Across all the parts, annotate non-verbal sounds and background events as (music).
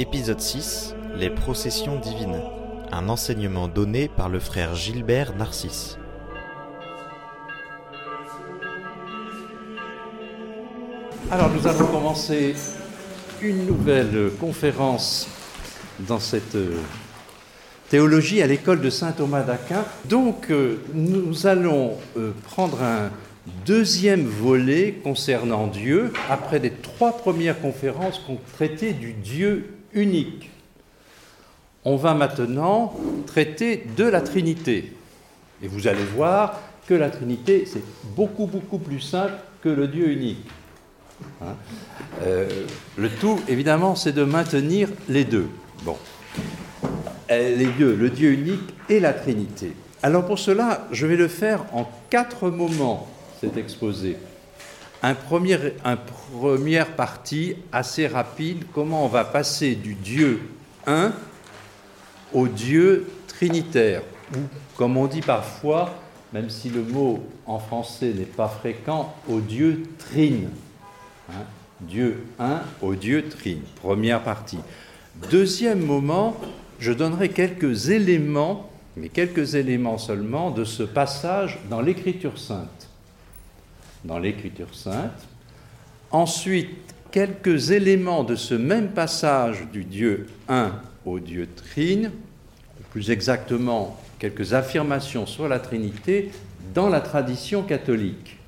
Épisode 6 Les processions divines. Un enseignement donné par le frère Gilbert Narcisse. Alors nous allons commencer une nouvelle conférence dans cette euh, théologie à l'école de Saint Thomas d'Aquin. Donc euh, nous allons euh, prendre un deuxième volet concernant Dieu après les trois premières conférences qu'on traitait du Dieu unique. On va maintenant traiter de la Trinité. Et vous allez voir que la Trinité, c'est beaucoup, beaucoup plus simple que le Dieu unique. Hein euh, le tout, évidemment, c'est de maintenir les deux. Bon. Euh, les deux, le Dieu unique et la Trinité. Alors pour cela, je vais le faire en quatre moments, cet exposé. Un premier, un première partie assez rapide, comment on va passer du Dieu un au Dieu trinitaire, ou comme on dit parfois, même si le mot en français n'est pas fréquent, au Dieu trine. Hein, Dieu un au Dieu trine. Première partie. Deuxième moment, je donnerai quelques éléments, mais quelques éléments seulement, de ce passage dans l'Écriture sainte. Dans l'Écriture sainte. Ensuite, quelques éléments de ce même passage du Dieu un au Dieu trine, plus exactement quelques affirmations sur la Trinité dans la tradition catholique,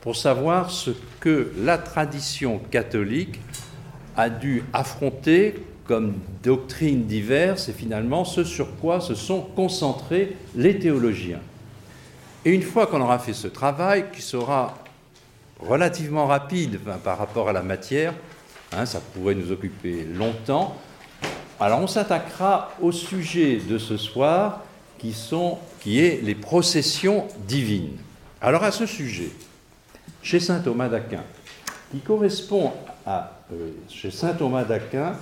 pour savoir ce que la tradition catholique a dû affronter comme doctrines diverses et finalement ce sur quoi se sont concentrés les théologiens. Et une fois qu'on aura fait ce travail, qui sera relativement rapide par rapport à la matière, hein, ça pourrait nous occuper longtemps, alors on s'attaquera au sujet de ce soir qui, sont, qui est les processions divines. Alors à ce sujet, chez saint Thomas d'Aquin, qui correspond à, euh, chez saint Thomas d'Aquin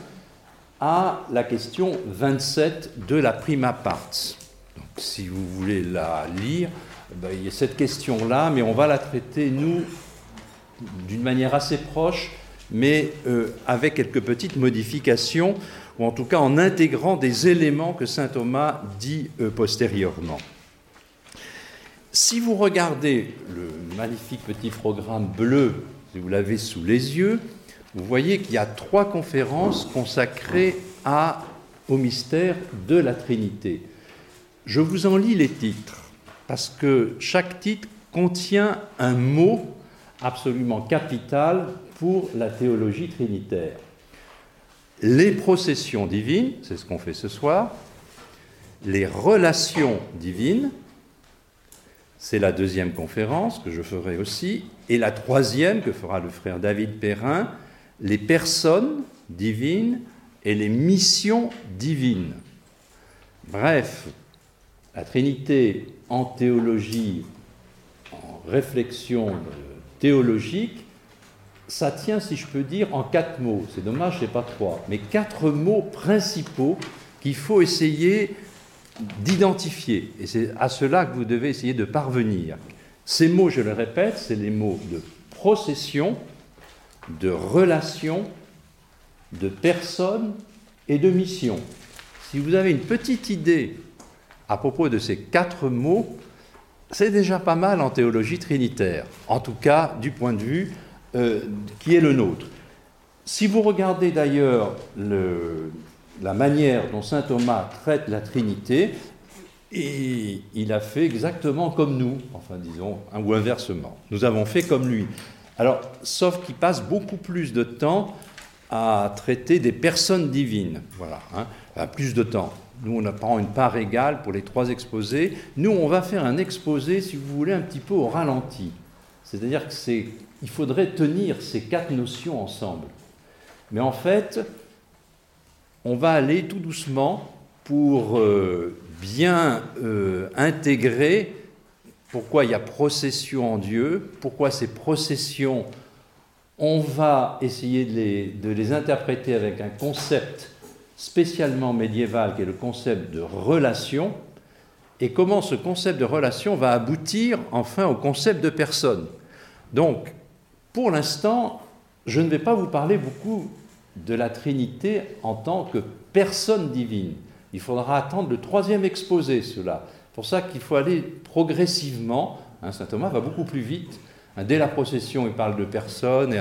à la question 27 de la prima part. Donc, si vous voulez la lire, ben, il y a cette question-là, mais on va la traiter, nous, d'une manière assez proche, mais euh, avec quelques petites modifications ou en tout cas en intégrant des éléments que saint Thomas dit euh, postérieurement. Si vous regardez le magnifique petit programme bleu, si vous l'avez sous les yeux, vous voyez qu'il y a trois conférences consacrées au mystère de la Trinité. Je vous en lis les titres, parce que chaque titre contient un mot absolument capital pour la théologie trinitaire. Les processions divines, c'est ce qu'on fait ce soir, les relations divines, c'est la deuxième conférence que je ferai aussi, et la troisième que fera le frère David Perrin, les personnes divines et les missions divines. Bref, la Trinité en théologie, en réflexion théologique, ça tient, si je peux dire, en quatre mots. C'est dommage, c'est pas trois, mais quatre mots principaux qu'il faut essayer d'identifier. Et c'est à cela que vous devez essayer de parvenir. Ces mots, je le répète, c'est les mots de procession, de relation, de personne et de mission. Si vous avez une petite idée à propos de ces quatre mots, c'est déjà pas mal en théologie trinitaire, en tout cas du point de vue euh, qui est le nôtre. Si vous regardez d'ailleurs la manière dont saint Thomas traite la Trinité, il a fait exactement comme nous, enfin disons, ou inversement. Nous avons fait comme lui. Alors, sauf qu'il passe beaucoup plus de temps à traiter des personnes divines. Voilà, hein, plus de temps. Nous, on prend une part égale pour les trois exposés. Nous, on va faire un exposé, si vous voulez, un petit peu au ralenti. C'est-à-dire que c'est il faudrait tenir ces quatre notions ensemble. Mais en fait, on va aller tout doucement pour euh, bien euh, intégrer pourquoi il y a procession en Dieu, pourquoi ces processions, on va essayer de les, de les interpréter avec un concept spécialement médiéval qui est le concept de relation, et comment ce concept de relation va aboutir enfin au concept de personne. Donc, pour l'instant, je ne vais pas vous parler beaucoup de la Trinité en tant que personne divine. Il faudra attendre le troisième exposé, cela. C'est pour ça qu'il faut aller progressivement. Hein, Saint Thomas va beaucoup plus vite. Hein, dès la procession, il parle de personne.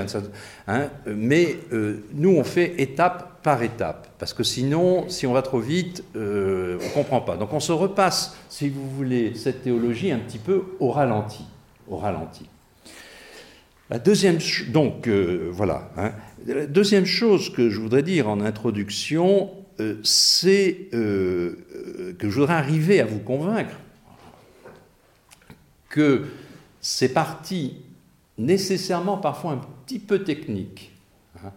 Hein, mais euh, nous, on fait étape par étape. Parce que sinon, si on va trop vite, euh, on ne comprend pas. Donc on se repasse, si vous voulez, cette théologie un petit peu au ralenti. Au ralenti. La deuxième, euh, voilà. La deuxième chose que je voudrais dire en introduction, c'est que je voudrais arriver à vous convaincre que ces parties nécessairement parfois un petit peu techniques, hein,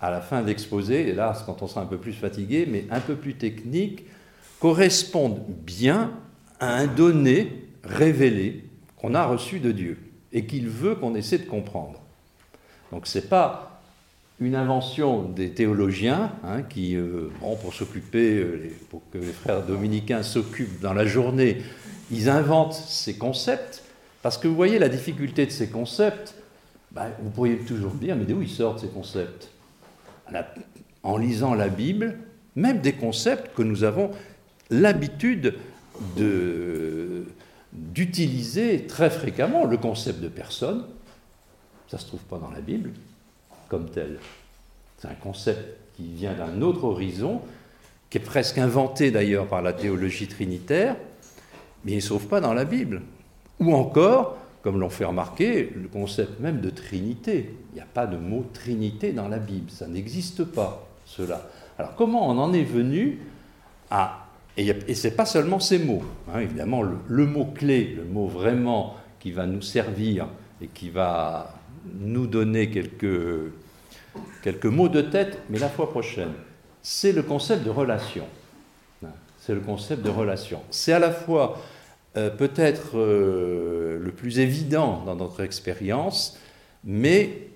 à la fin de l'exposé, là quand on sera un peu plus fatigué, mais un peu plus techniques, correspondent bien à un donné révélé qu'on a reçu de Dieu et qu'il veut qu'on essaie de comprendre. Donc ce n'est pas une invention des théologiens hein, qui, euh, pour s'occuper, euh, pour que les frères dominicains s'occupent dans la journée, ils inventent ces concepts, parce que vous voyez la difficulté de ces concepts, ben, vous pourriez toujours dire, mais d'où ils sortent ces concepts? En lisant la Bible, même des concepts que nous avons l'habitude d'utiliser très fréquemment. Le concept de personne, ça ne se trouve pas dans la Bible comme tel. C'est un concept qui vient d'un autre horizon, qui est presque inventé d'ailleurs par la théologie trinitaire, mais il ne se trouve pas dans la Bible. Ou encore, comme l'ont fait remarquer, le concept même de Trinité. Il n'y a pas de mot Trinité dans la Bible, ça n'existe pas, cela. Alors comment on en est venu à... Et, ce n'est pas seulement ces mots, hein, évidemment, le mot clé, le mot vraiment qui va nous servir et qui va nous donner quelques, quelques mots de tête, mais la fois prochaine. C'est le concept de relation. C'est le concept de relation. C'est à la fois euh, peut-être euh, le plus évident dans notre expérience, mais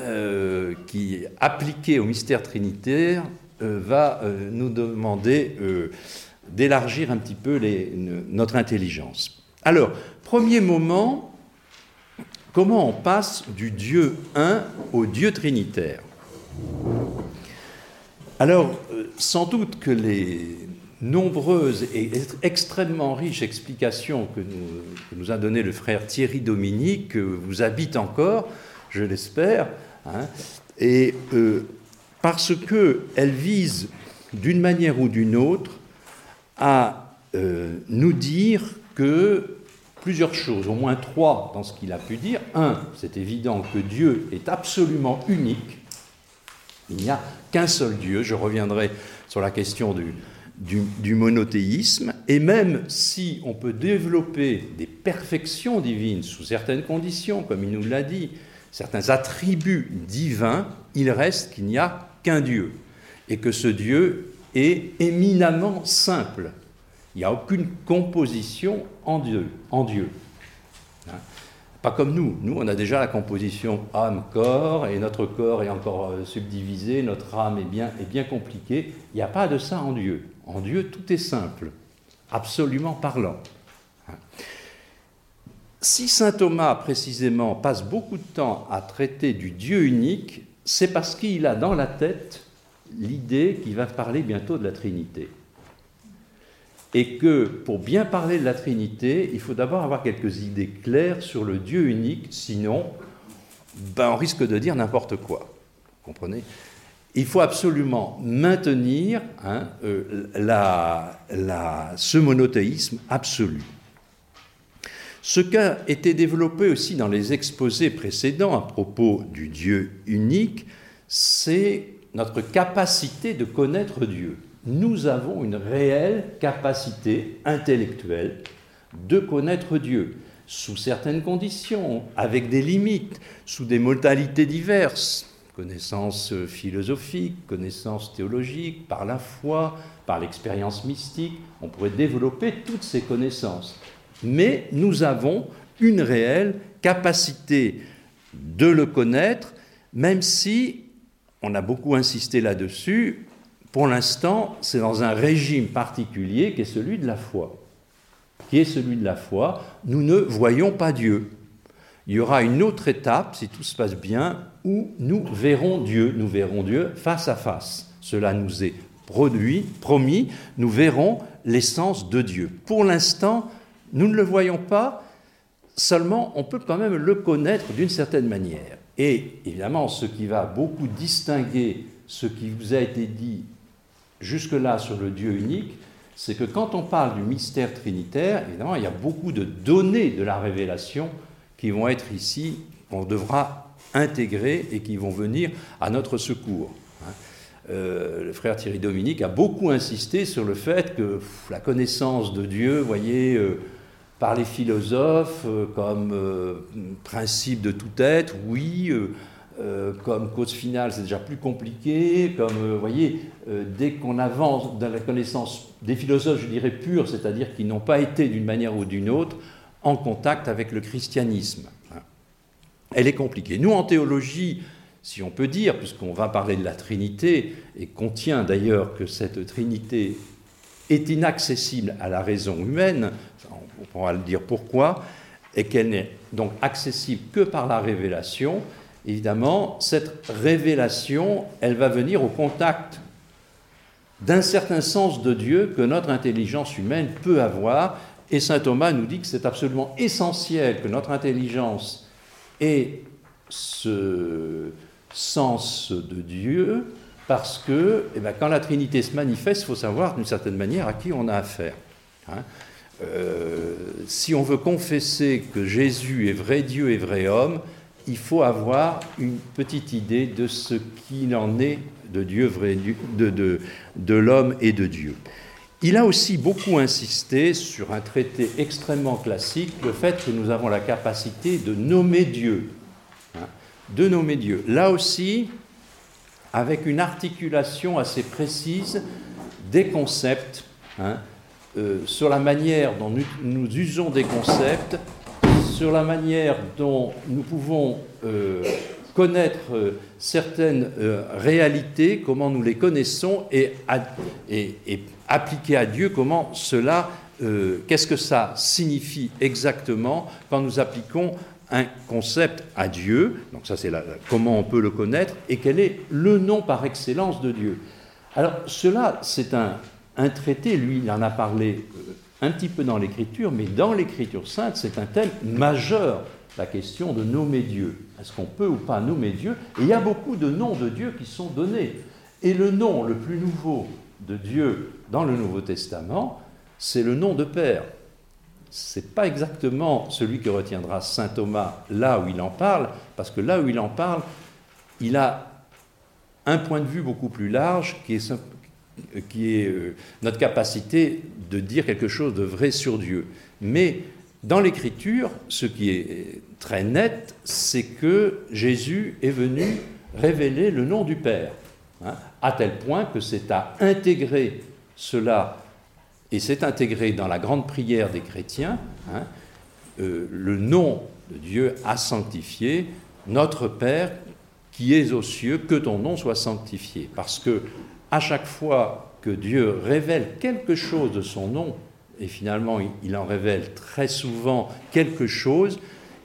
euh, qui, appliqué au mystère trinitaire, va nous demander d'élargir un petit peu notre intelligence. Alors, premier moment, Comment on passe du Dieu un au Dieu trinitaire? Alors, sans doute que les nombreuses et extrêmement riches explications que nous, a données le frère Thierry Dominique vous habitent encore, je l'espère, hein, et euh, parce qu'elles visent d'une manière ou d'une autre à euh, nous dire que plusieurs choses, au moins trois dans ce qu'il a pu dire. Un, c'est évident que Dieu est absolument unique. Il n'y a qu'un seul Dieu. Je reviendrai sur la question du, du, monothéisme. Et même si on peut développer des perfections divines sous certaines conditions, comme il nous l'a dit, certains attributs divins, il reste qu'il n'y a qu'un Dieu. Et que ce Dieu est éminemment simple. Il n'y a aucune composition en Dieu. En Dieu. Hein? Pas comme nous. Nous, on a déjà la composition âme-corps, et notre corps est encore euh, subdivisé, notre âme est bien, est bien compliquée. Il n'y a pas de ça en Dieu. En Dieu, tout est simple, absolument parlant. Si saint Thomas, précisément, passe beaucoup de temps à traiter du Dieu unique, c'est parce qu'il a dans la tête l'idée qu'il va parler bientôt de la Trinité et que pour bien parler de la Trinité, il faut d'abord avoir quelques idées claires sur le Dieu unique, sinon ben, on risque de dire n'importe quoi. Vous comprenez? Il faut absolument maintenir hein, euh, ce monothéisme absolu. Ce qu'a été développé aussi dans les exposés précédents à propos du Dieu unique, c'est notre capacité de connaître Dieu nous avons une réelle capacité intellectuelle de connaître Dieu, sous certaines conditions, avec des limites, sous des modalités diverses, connaissances philosophiques, connaissances théologiques, par la foi, par l'expérience mystique, on pourrait développer toutes ces connaissances. Mais nous avons une réelle capacité de le connaître, même si, on a beaucoup insisté là-dessus, pour l'instant, c'est dans un régime particulier qui est celui de la foi. Qui est celui de la foi. Nous ne voyons pas Dieu. Il y aura une autre étape, si tout se passe bien, où nous verrons Dieu, nous verrons Dieu face à face. Cela nous est produit, promis, nous verrons l'essence de Dieu. Pour l'instant, nous ne le voyons pas, seulement on peut quand même le connaître d'une certaine manière. Et évidemment, ce qui va beaucoup distinguer ce qui vous a été dit jusque-là sur le Dieu unique, c'est que quand on parle du mystère trinitaire, évidemment, il y a beaucoup de données de la révélation qui vont être ici, qu'on devra intégrer et qui vont venir à notre secours. Hein. Euh, le frère Thierry Dominique a beaucoup insisté sur le fait que la connaissance de Dieu, voyez, euh, par les philosophes euh, comme principe de tout être, oui, comme cause finale, c'est déjà plus compliqué. Comme, voyez, dès qu'on avance dans la connaissance des philosophes, je dirais purs, c'est-à-dire qui n'ont pas été d'une manière ou d'une autre en contact avec le christianisme. Elle est compliquée. Nous, en théologie, si on peut dire, puisqu'on va parler de la Trinité, et contient d'ailleurs que cette Trinité est inaccessible à la raison humaine, on pourra le dire pourquoi, et qu'elle n'est donc accessible que par la révélation, évidemment, cette révélation, elle va venir au contact d'un certain sens de Dieu que notre intelligence humaine peut avoir. Et saint Thomas nous dit que c'est absolument essentiel que notre intelligence ait ce sens de Dieu, parce que eh bien, quand la Trinité se manifeste, il faut savoir d'une certaine manière à qui on a affaire. Hein. Euh, si on veut confesser que Jésus est vrai Dieu et vrai homme, il faut avoir une petite idée de ce qu'il en est de Dieu, vrai, de, de, de l'homme et de Dieu. Il a aussi beaucoup insisté sur un traité extrêmement classique, le fait que nous avons la capacité de nommer Dieu. Hein, de nommer Dieu. Là aussi, avec une articulation assez précise des concepts, hein, euh, sur la manière dont nous, usons des concepts sur la manière dont nous pouvons euh, connaître euh, certaines réalités, comment nous les connaissons, et, appliquer à Dieu comment cela, qu'est-ce que ça signifie exactement quand nous appliquons un concept à Dieu. Donc ça, c'est comment on peut le connaître et quel est le nom par excellence de Dieu. Alors cela, c'est un, un traité, lui, il en a parlé un petit peu dans l'écriture, mais dans l'écriture sainte, c'est un thème majeur, la question de nommer Dieu. Est-ce qu'on peut ou pas nommer Dieu? Et il y a beaucoup de noms de Dieu qui sont donnés. Et le nom le plus nouveau de Dieu dans le Nouveau Testament, c'est le nom de Père. Ce n'est pas exactement celui que retiendra saint Thomas là où il en parle, parce que là où il en parle, il a un point de vue beaucoup plus large qui est qui est euh, notre capacité de dire quelque chose de vrai sur Dieu. Mais dans l'Écriture, ce qui est très net, c'est que Jésus est venu révéler le nom du Père, hein, à tel point que c'est à intégrer cela, et c'est intégré dans la grande prière des chrétiens, hein, euh, le nom de Dieu a sanctifié, notre Père qui es aux cieux, que ton nom soit sanctifié. Parce que à chaque fois que Dieu révèle quelque chose de son nom, et finalement il en révèle très souvent quelque chose,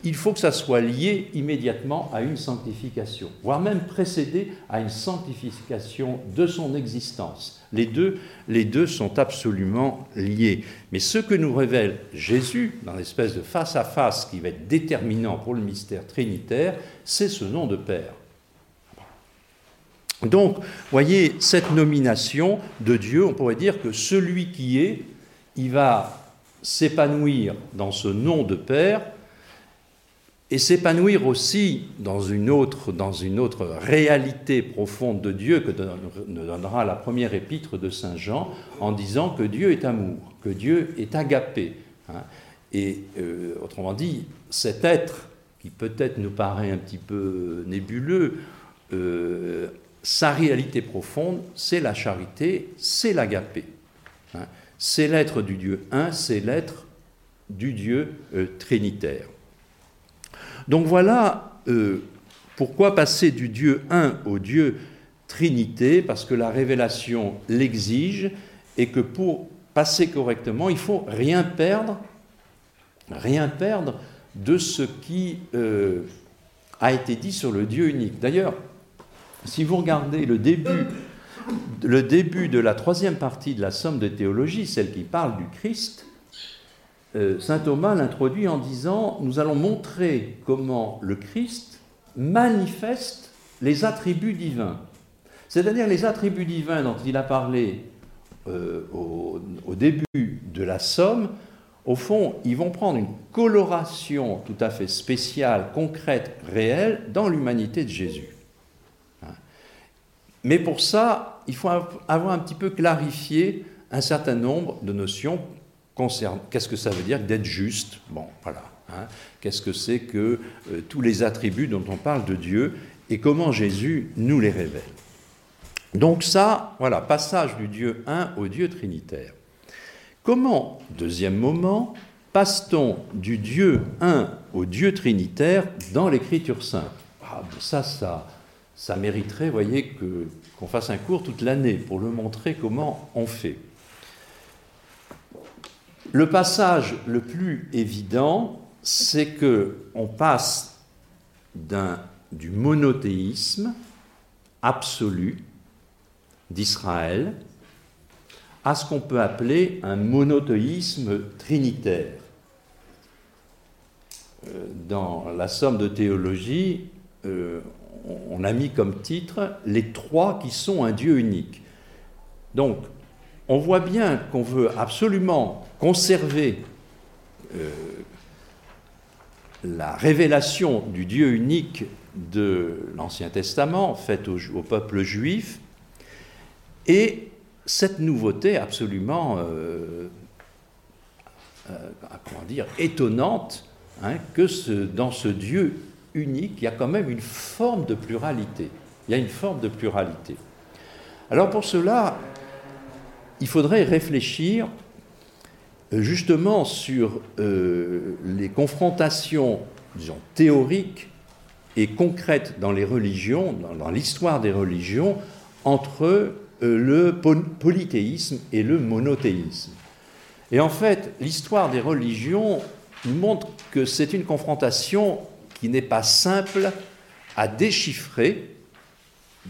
il faut que ça soit lié immédiatement à une sanctification, voire même précédé à une sanctification de son existence. Les deux, sont absolument liés. Mais ce que nous révèle Jésus, dans l'espèce de face-à-face qui va être déterminant pour le mystère trinitaire, c'est ce nom de Père. Donc, voyez, cette nomination de Dieu, on pourrait dire que celui qui est, il va s'épanouir dans ce nom de Père et s'épanouir aussi dans une, autre, dans une autre réalité profonde de Dieu que nous donnera la première épître de Saint Jean en disant que Dieu est amour, que Dieu est agapé. Hein. Et euh, autrement dit, cet être qui peut-être nous paraît un petit peu nébuleux, euh, sa réalité profonde, c'est la charité, c'est l'agapé. Hein. C'est l'être du Dieu un, c'est l'être du Dieu euh, trinitaire. Donc voilà euh, pourquoi passer du Dieu un au Dieu trinité, parce que la révélation l'exige et que pour passer correctement, il faut rien perdre, rien perdre de ce qui euh, a été dit sur le Dieu unique. D'ailleurs, si vous regardez le début, le début de la troisième partie de la Somme de théologie, celle qui parle du Christ, Saint Thomas l'introduit en disant Nous allons montrer comment le Christ manifeste les attributs divins. C'est-à-dire les attributs divins dont il a parlé euh, au, au, début de la Somme, au fond, ils vont prendre une coloration tout à fait spéciale, concrète, réelle dans l'humanité de Jésus. Hein. Mais pour ça, il faut avoir un petit peu clarifié un certain nombre de notions qu'est-ce que ça veut dire d'être juste? Bon, voilà. Hein. Qu'est-ce que c'est que euh, tous les attributs dont on parle de Dieu et comment Jésus nous les révèle? Donc ça, voilà, passage du Dieu un au Dieu trinitaire. Comment, deuxième moment, passe-t-on du Dieu un au Dieu trinitaire dans l'Écriture sainte? Ah, Ça, ça, ça mériterait, voyez, qu'on fasse un cours toute l'année pour le montrer comment on fait. Le passage le plus évident, c'est que on passe du monothéisme absolu d'Israël à ce qu'on peut appeler un monothéisme trinitaire. Euh, dans la somme de théologie, euh, on a mis comme titre les trois qui sont un Dieu unique. Donc, on voit bien qu'on veut absolument conserver euh, la révélation du Dieu unique de l'Ancien Testament faite au, peuple juif et cette nouveauté absolument euh, euh, comment étonnante hein, que dans ce Dieu unique, il y a quand même une forme de pluralité. Il y a une forme de pluralité. Alors pour cela, il faudrait réfléchir justement sur les confrontations, disons, théoriques et concrètes dans les religions, dans l'histoire des religions, entre euh, le polythéisme et le monothéisme. Et en fait, l'histoire des religions montre que c'est une confrontation qui n'est pas simple à déchiffrer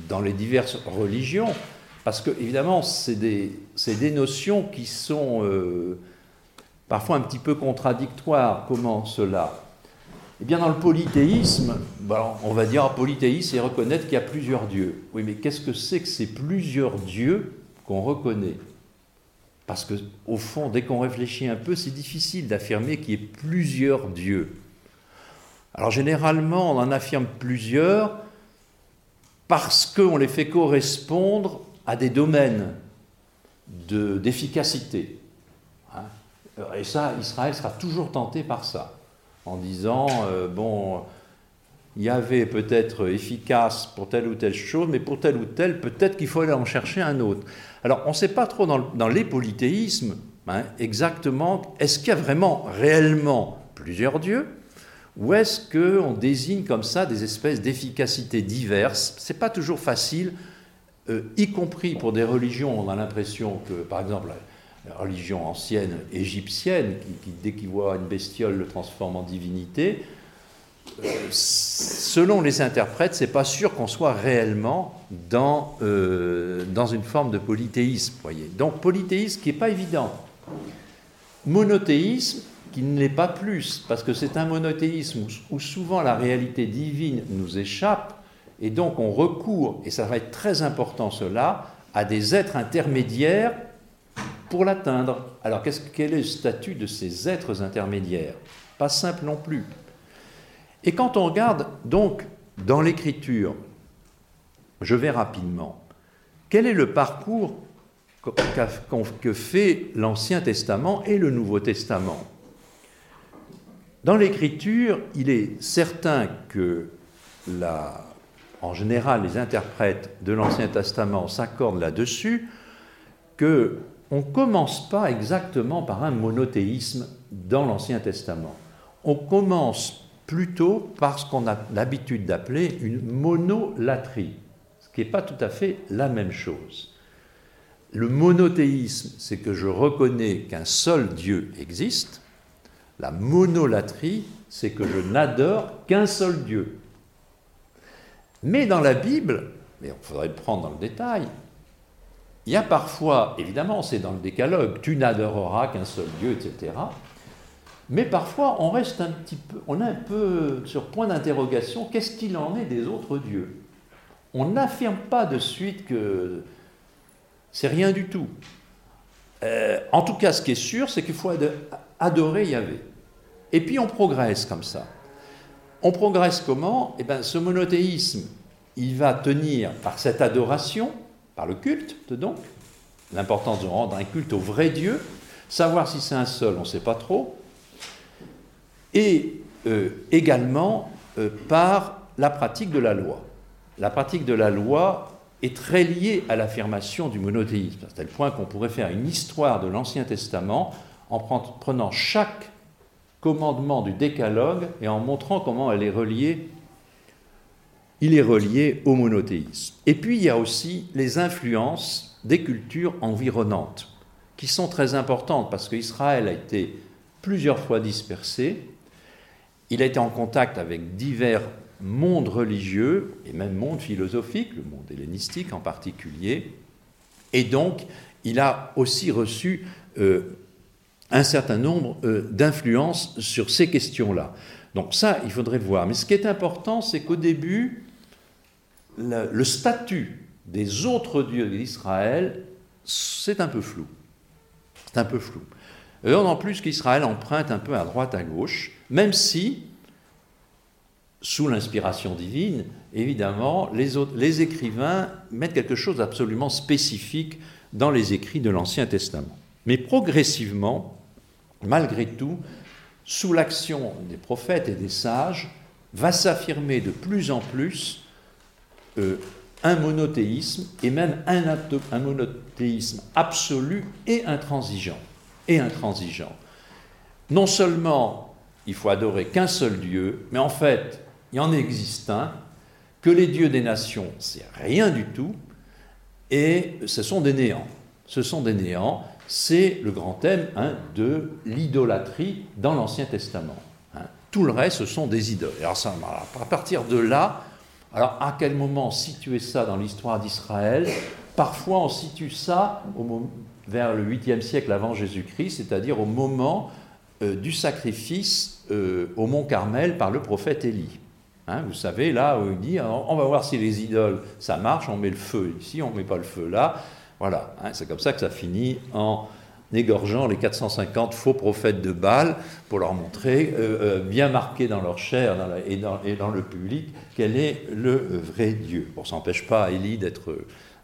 dans les diverses religions, parce que évidemment, c'est des, des, notions qui sont euh, parfois un petit peu contradictoires. Comment cela eh bien, dans le polythéisme, on va dire polythéisme et reconnaître qu'il y a plusieurs dieux. Oui, mais qu'est-ce que c'est que ces plusieurs dieux qu'on reconnaît? Parce que, au fond, dès qu'on réfléchit un peu, c'est difficile d'affirmer qu'il y ait plusieurs dieux. Alors, généralement, on en affirme plusieurs parce qu'on les fait correspondre à des domaines d'efficacité. Et ça, Israël sera toujours tenté par ça en disant, euh, bon, il y avait peut-être efficace pour telle ou telle chose, mais pour telle ou telle, peut-être qu'il faut aller en chercher un autre. Alors, on ne sait pas trop dans, les polythéismes hein, exactement, est-ce qu'il y a vraiment réellement plusieurs dieux ou est-ce qu'on désigne comme ça des espèces d'efficacité diverses? Ce n'est pas toujours facile, euh, y compris pour des religions, on a l'impression que, par exemple, religion ancienne égyptienne, qui, dès qu'il voit une bestiole le transforme en divinité, euh, selon les interprètes, c'est pas sûr qu'on soit réellement dans, euh, dans une forme de polythéisme. Voyez. Donc polythéisme qui n'est pas évident. Monothéisme qui ne l'est pas plus, parce que c'est un monothéisme où souvent la réalité divine nous échappe, et donc on recourt, et ça va être très important cela, à des êtres intermédiaires pour l'atteindre. Alors quel est le statut de ces êtres intermédiaires? Pas simple non plus. Et quand on regarde donc dans l'écriture, je vais rapidement, quel est le parcours que fait l'Ancien Testament et le Nouveau Testament? Dans l'écriture, il est certain que en général les interprètes de l'Ancien Testament s'accordent là-dessus, que on ne commence pas exactement par un monothéisme dans l'Ancien Testament. On commence plutôt par ce qu'on a l'habitude d'appeler une monolatrie, ce qui n'est pas tout à fait la même chose. Le monothéisme, c'est que je reconnais qu'un seul Dieu existe. La monolatrie, c'est que je n'adore qu'un seul Dieu. Mais dans la Bible, mais on faudrait le prendre dans le détail, il y a parfois, évidemment, c'est dans le décalogue, tu n'adoreras qu'un seul Dieu, etc. Mais parfois, on reste un petit peu, on est un peu sur point d'interrogation, qu'est-ce qu'il en est des autres dieux? On n'affirme pas de suite que c'est rien du tout. Euh, en tout cas, ce qui est sûr, c'est qu'il faut adorer Yahvé. Et puis on progresse comme ça. On progresse comment? Eh bien, ce monothéisme, il va tenir par cette adoration, par le culte, donc, l'importance de rendre un culte au vrai Dieu, savoir si c'est un seul, on ne sait pas trop, et euh, également euh, par la pratique de la loi. La pratique de la loi est très liée à l'affirmation du monothéisme, à tel point qu'on pourrait faire une histoire de l'Ancien Testament en prenant chaque commandement du décalogue et en montrant comment elle est reliée, il est relié au monothéisme. Et puis il y a aussi les influences des cultures environnantes, qui sont très importantes parce qu'Israël a été plusieurs fois dispersé, il a été en contact avec divers mondes religieux et même mondes philosophiques, le monde hellénistique en particulier, et donc il a aussi reçu euh, un certain nombre euh, d'influences sur ces questions-là. Donc ça, il faudrait voir. Mais ce qui est important, c'est qu'au début, le, statut des autres dieux d'Israël, c'est un peu flou. C'est un peu flou. Et en plus qu'Israël emprunte un peu à droite, à gauche, même si, sous l'inspiration divine, évidemment, les, les écrivains mettent quelque chose d'absolument spécifique dans les écrits de l'Ancien Testament. Mais progressivement, malgré tout, sous l'action des prophètes et des sages, va s'affirmer de plus en plus euh, un monothéisme, et même un, monothéisme absolu et intransigeant. Et intransigeant. Non seulement il faut adorer qu'un seul Dieu, mais en fait, il en existe un, que les dieux des nations, c'est rien du tout, et ce sont des néants. Ce sont des néants, c'est le grand thème hein, de l'idolâtrie dans l'Ancien Testament. Hein. Tout le reste, ce sont des idoles. À partir de là, alors à quel moment situer ça dans l'histoire d'Israël? Parfois, on situe ça vers le 8e siècle avant Jésus-Christ, c'est-à-dire au moment euh, du sacrifice euh, au mont Carmel par le prophète Élie. Hein, vous savez, là où il dit on va voir si les idoles ça marche, on met le feu ici, on ne met pas le feu là. Voilà, hein, c'est comme ça que ça finit en égorgeant les 450 faux prophètes de Baal pour leur montrer, euh, euh, bien marqué dans leur chair et, dans, le public, quel est le vrai Dieu. Bon, ça n'empêche pas Élie d'être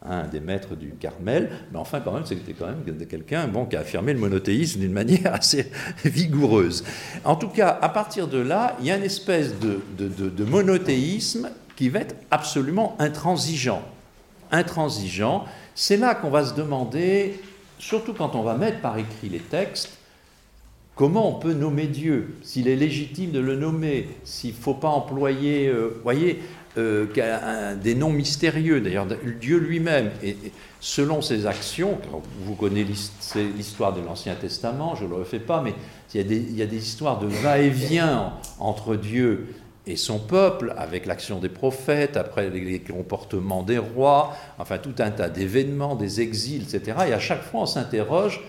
un des maîtres du Carmel, mais enfin, quand même, c'était quand même quelqu'un bon, qui a affirmé le monothéisme d'une (laughs) manière assez vigoureuse. En tout cas, à partir de là, il y a une espèce de monothéisme qui va être absolument intransigeant. Intransigeant c'est là qu'on va se demander, surtout quand on va mettre par écrit les textes, comment on peut nommer Dieu, s'il est légitime de le nommer, s'il ne faut pas employer, euh, voyez, euh, des noms mystérieux. D'ailleurs, Dieu lui-même, et, selon ses actions, vous connaissez l'histoire de l'Ancien Testament, je ne le refais pas, mais il y a des histoires de va-et-vient entre Dieu et son peuple, avec l'action des prophètes, après les comportements des rois, enfin tout un tas d'événements, des exils, etc. Et à chaque fois, on s'interroge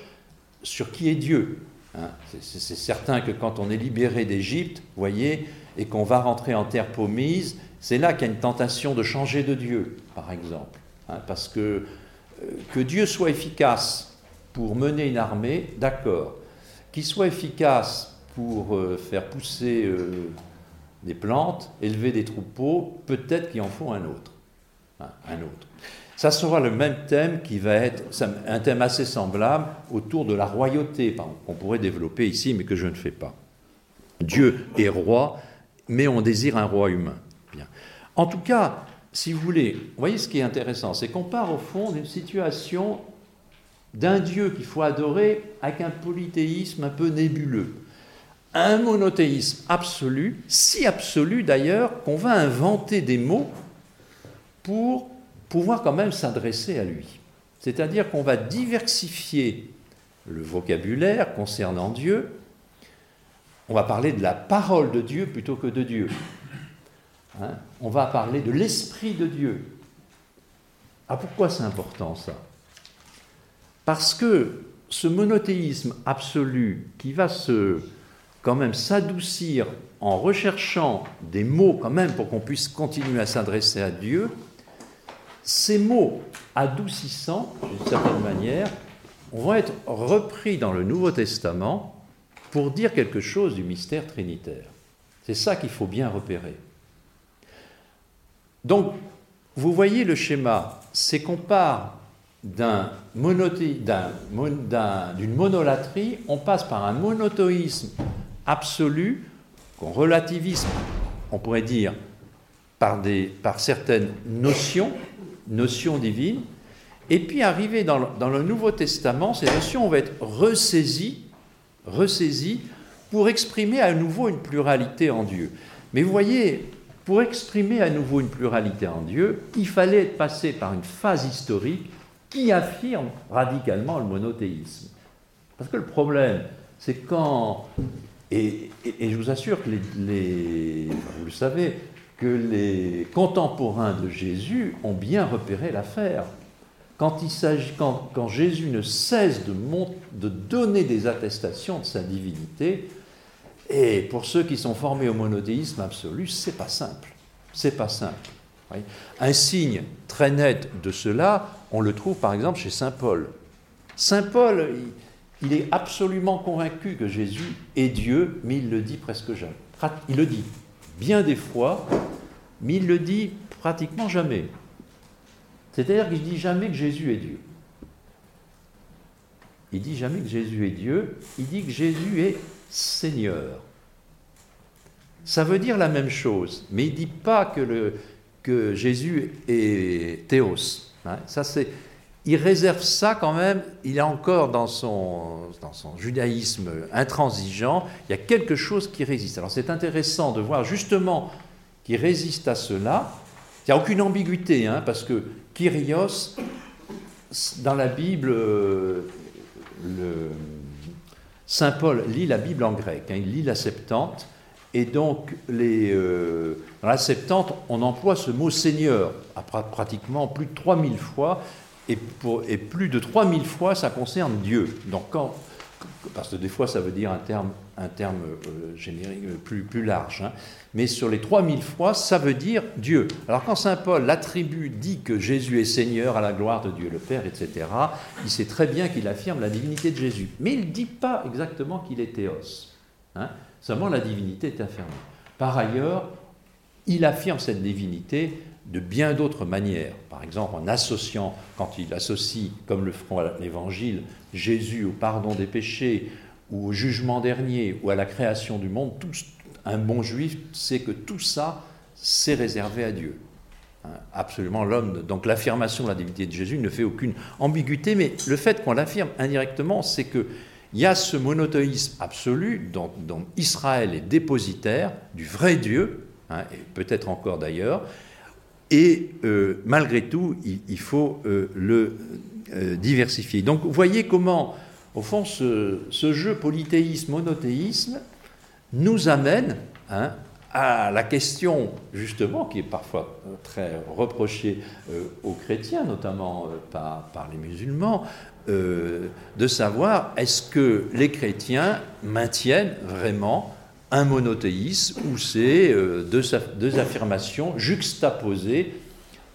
sur qui est Dieu. Hein. c'est certain que quand on est libéré d'Égypte, voyez, et qu'on va rentrer en terre promise, c'est là qu'il y a une tentation de changer de Dieu, par exemple. Hein, parce que euh, que Dieu soit efficace pour mener une armée, d'accord. Qu'il soit efficace pour euh, faire pousser euh, des plantes, élever des troupeaux, peut-être qu'il en faut un autre. Hein, un autre. Ça sera le même thème qui va être un thème assez semblable autour de la royauté, qu'on pourrait développer ici, mais que je ne fais pas. Dieu est roi, mais on désire un roi humain. En tout cas, si vous voulez, vous voyez ce qui est intéressant, c'est qu'on part au fond d'une situation d'un Dieu qu'il faut adorer avec un polythéisme un peu nébuleux un monothéisme absolu, si absolu d'ailleurs qu'on va inventer des mots pour pouvoir quand même s'adresser à lui. C'est-à-dire qu'on va diversifier le vocabulaire concernant Dieu on va parler de la parole de Dieu plutôt que de Dieu. Hein? on va parler de l'Esprit de Dieu. Ah, pourquoi c'est important ça? Parce que ce monothéisme absolu qui va se, quand même s'adoucir en recherchant des mots quand même pour qu'on puisse continuer à s'adresser à Dieu, ces mots adoucissants, d'une certaine manière, vont être repris dans le Nouveau Testament pour dire quelque chose du mystère trinitaire. C'est ça qu'il faut bien repérer. Donc, vous voyez le schéma, c'est qu'on part d'une monolatrie, on passe par un monothéisme absolu, qu'on relativise, on pourrait dire, par, des, certaines notions, notions divines, et puis arrivé dans le, Nouveau Testament, ces notions vont être ressaisies, ressaisies pour exprimer à nouveau une pluralité en Dieu. Mais vous voyez, pour exprimer à nouveau une pluralité en Dieu, il fallait passé par une phase historique qui affirme radicalement le monothéisme. Parce que le problème, c'est quand, et, je vous assure que les, vous le savez, que les contemporains de Jésus ont bien repéré l'affaire. Quand, il s'agit, quand, quand, Jésus ne cesse de, de donner des attestations de sa divinité, et pour ceux qui sont formés au monothéisme absolu, c'est pas simple. C'est pas simple. Un signe très net de cela, on le trouve par exemple chez Saint Paul. Saint Paul, est absolument convaincu que Jésus est Dieu, mais il le dit presque jamais. Il le dit bien des fois, mais il le dit pratiquement jamais. C'est-à-dire qu'il ne dit jamais que Jésus est Dieu. Il dit jamais que Jésus est Dieu, il dit que Jésus est Seigneur. Ça veut dire la même chose, mais il ne dit pas que Jésus est théos. Hein. ça, c'est, il réserve ça quand même, il est encore dans son, judaïsme intransigeant, il y a quelque chose qui résiste. Alors c'est intéressant de voir justement qu'il résiste à cela. Il n'y a aucune ambiguïté, hein, parce que Kyrios, dans la Bible, euh, le, Saint Paul lit la Bible en grec, hein, il lit la Septante, et donc euh, dans la Septante, on emploie ce mot Seigneur pratiquement plus de 3000 fois, et, plus de 3000 fois ça concerne Dieu. Donc parce que des fois ça veut dire un terme, un terme euh, générique euh, plus, plus large, hein. mais sur les 3000 fois ça veut dire Dieu. Alors quand Saint Paul l'attribue, dit que Jésus est Seigneur à la gloire de Dieu le Père, etc., il sait très bien qu'il affirme la divinité de Jésus, mais il ne dit pas exactement qu'il est théos. Hein. Seulement la divinité est affirmée. Par ailleurs, il affirme cette divinité de bien d'autres manières. Par exemple, en associant, quand il associe, comme le feront l'Évangile, Jésus au pardon des péchés, ou au jugement dernier, ou à la création du monde, un bon juif sait que tout ça, c'est réservé à Dieu. Hein, absolument l'homme. Donc l'affirmation de la divinité de Jésus ne fait aucune ambiguïté, mais le fait qu'on l'affirme indirectement, c'est que il y a ce monothéisme absolu dont, Israël est dépositaire du vrai Dieu, hein, et peut-être encore d'ailleurs, et euh, malgré tout, il, faut euh, le euh, diversifier. Donc vous voyez comment, au fond, ce, jeu polythéisme-monothéisme nous amène hein, à la question, justement, qui est parfois très reprochée aux chrétiens, notamment par, par, les musulmans, de savoir est-ce que les chrétiens maintiennent vraiment un monothéisme où c'est euh, deux, affirmations juxtaposées,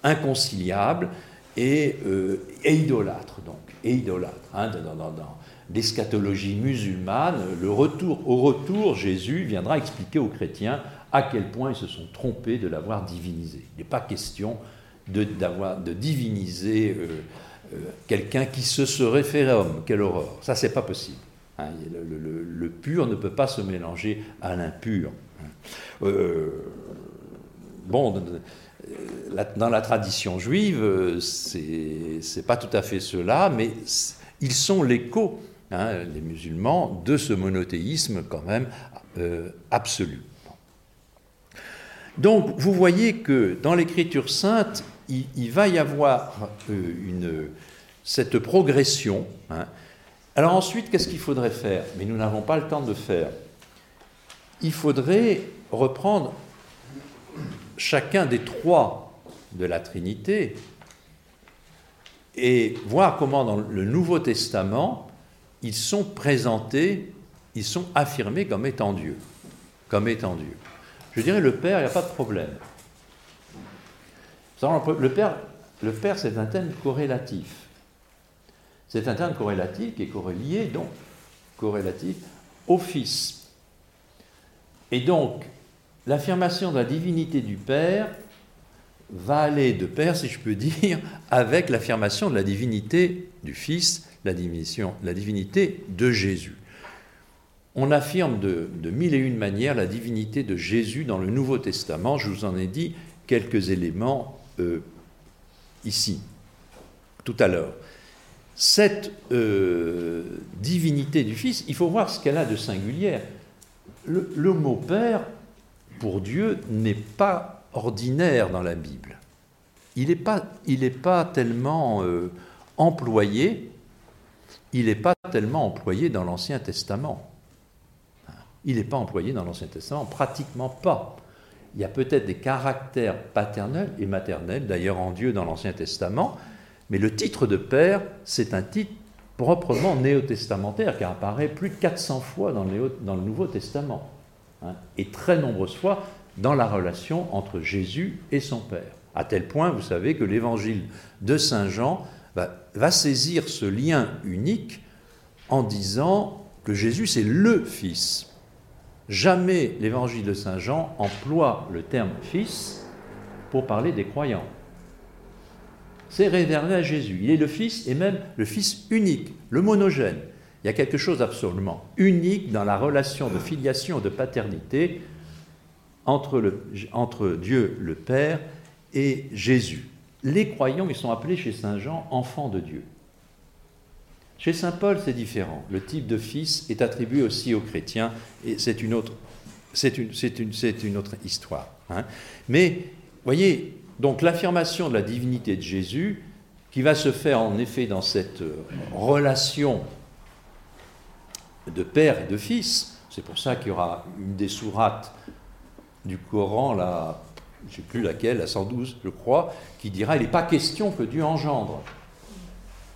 inconciliables et, euh, idolâtres. Donc, et idolâtres. Hein, l'eschatologie musulmane, le retour, au retour, Jésus viendra expliquer aux chrétiens à quel point ils se sont trompés de l'avoir divinisé. Il n'est pas question de, de diviniser euh, quelqu'un qui se serait fait homme. Quelle horreur. Ça, c'est pas possible. Hein, le, pur ne peut pas se mélanger à l'impur. Hein. Euh, bon, dans la tradition juive, c'est pas tout à fait cela, mais ils sont l'écho, hein, les musulmans, de ce monothéisme quand même euh, absolu. Donc, vous voyez que dans l'Écriture sainte, il, va y avoir euh, cette progression. Alors ensuite, qu'est-ce qu'il faudrait faire? Mais nous n'avons pas le temps de faire. il faudrait reprendre chacun des trois de la Trinité et voir comment dans le Nouveau Testament, ils sont présentés, ils sont affirmés comme étant Dieu. Comme étant Dieu. Je dirais le Père, il n'y a pas de problème. Le Père, le Père c'est un thème corrélatif. C'est un terme corrélatif qui est corrélié, donc corrélatif, au Fils. Et donc, l'affirmation de la divinité du Père va aller de pair, si je peux dire, avec l'affirmation de la divinité du Fils, la, divinité de Jésus. On affirme de, mille et une manières la divinité de Jésus dans le Nouveau Testament. Je vous en ai dit quelques éléments euh, ici, tout à l'heure. Cette euh, divinité du Fils, il faut voir ce qu'elle a de singulière. le mot Père, pour Dieu, n'est pas ordinaire dans la Bible. Il n'est pas, pas, tellement euh, employé, il n'est pas tellement employé dans l'Ancien Testament. Il n'est pas employé dans l'Ancien Testament, pratiquement pas. Il y a peut-être des caractères paternels et maternels, d'ailleurs en Dieu dans l'Ancien Testament, mais le titre de père, c'est un titre proprement néo-testamentaire qui apparaît plus de 400 fois dans le, Nouveau Testament. Hein, et très nombreuses fois dans la relation entre Jésus et son Père. À tel point, vous savez, que l'évangile de Saint Jean va, saisir ce lien unique en disant que Jésus, c'est le Fils. Jamais l'évangile de Saint Jean emploie le terme Fils pour parler des croyants. C'est réservé à Jésus. Il est le Fils et même le Fils unique, le monogène. Il y a quelque chose absolument unique dans la relation de filiation et de paternité entre, Dieu le Père et Jésus. Les croyants, ils sont appelés chez Saint Jean enfants de Dieu. Chez Saint Paul, c'est différent. Le type de fils est attribué aussi aux chrétiens, et c'est une autre, histoire. Hein. Mais, voyez, donc l'affirmation de la divinité de Jésus, qui va se faire en effet dans cette relation de père et de fils, c'est pour ça qu'il y aura une des sourates du Coran, la, je ne sais plus laquelle, la 112, je crois, qui dira il n'est pas question que Dieu engendre.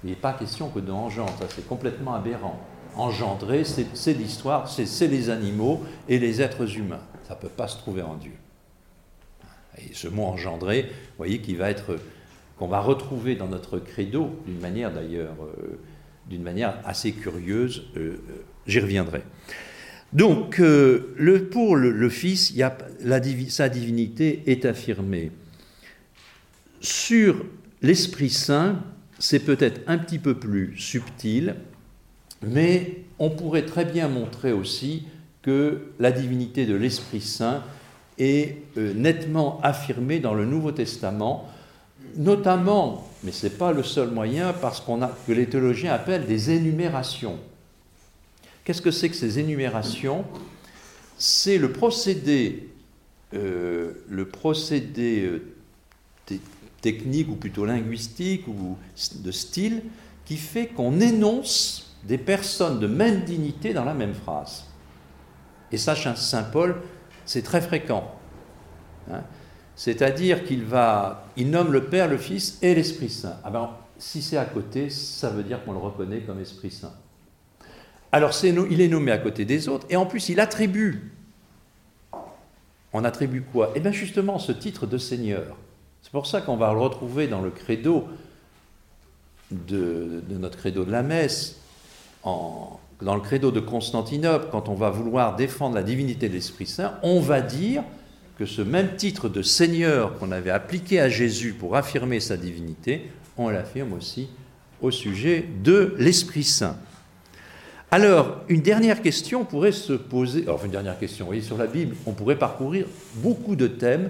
Il n'est pas question que Dieu engendre, ça c'est complètement aberrant. Engendrer, c'est l'histoire, c'est les animaux et les êtres humains. Ça ne peut pas se trouver en Dieu. Et ce mot engendrer, vous voyez, qui va être, qu'on va retrouver dans notre credo, d'une manière d'ailleurs, euh, d'une manière assez curieuse, euh, euh, j'y reviendrai. Donc, le, pour le, Fils, y a, la, sa divinité est affirmée. Sur l'Esprit Saint, c'est peut-être un petit peu plus subtil, mais on pourrait très bien montrer aussi que la divinité de l'Esprit Saint est euh, nettement affirmée dans le Nouveau Testament, notamment, mais ce n'est pas le seul moyen, parce que les théologiens appellent des énumérations. Qu'est-ce que c'est que ces énumérations? C'est le procédé, euh, le procédé euh, technique ou plutôt linguistique ou de style qui fait qu'on énonce des personnes de même dignité dans la même phrase. Et ça, Saint Paul, c'est très fréquent. Hein. C'est-à-dire qu'il va, il nomme le Père, le Fils et l'Esprit Saint. Ah ben, si c'est à côté, ça veut dire qu'on le reconnaît comme Esprit Saint. Alors il est nommé à côté des autres, et en plus il attribue. On attribue quoi? Eh bien justement ce titre de Seigneur. C'est pour ça qu'on va le retrouver dans le credo de, notre credo de la messe, dans le credo de Constantinople, quand on va vouloir défendre la divinité de l'Esprit Saint, on va dire que ce même titre de Seigneur qu'on avait appliqué à Jésus pour affirmer sa divinité, on l'affirme aussi au sujet de l'Esprit Saint. Alors, une dernière question pourrait se poser. Alors, une dernière question, oui, sur la Bible, on pourrait parcourir beaucoup de thèmes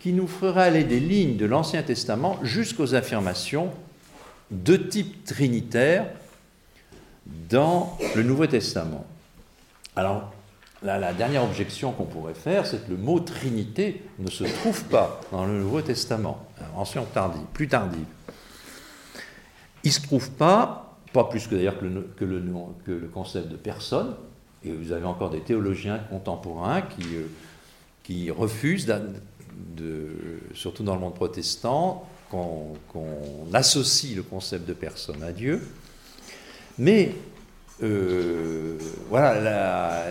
qui nous feraient aller des lignes de l'Ancien Testament jusqu'aux affirmations de type trinitaire dans le Nouveau Testament. Alors, la, dernière objection qu'on pourrait faire, c'est que le mot Trinité ne se trouve pas dans le Nouveau Testament, ancien tardive, plus tardive. Il ne se trouve pas pas plus que d'ailleurs que le, concept de personne, Et vous avez encore des théologiens contemporains qui, euh, qui refusent, surtout dans le monde protestant, qu'on associe le concept de personne à Dieu. Mais euh, voilà,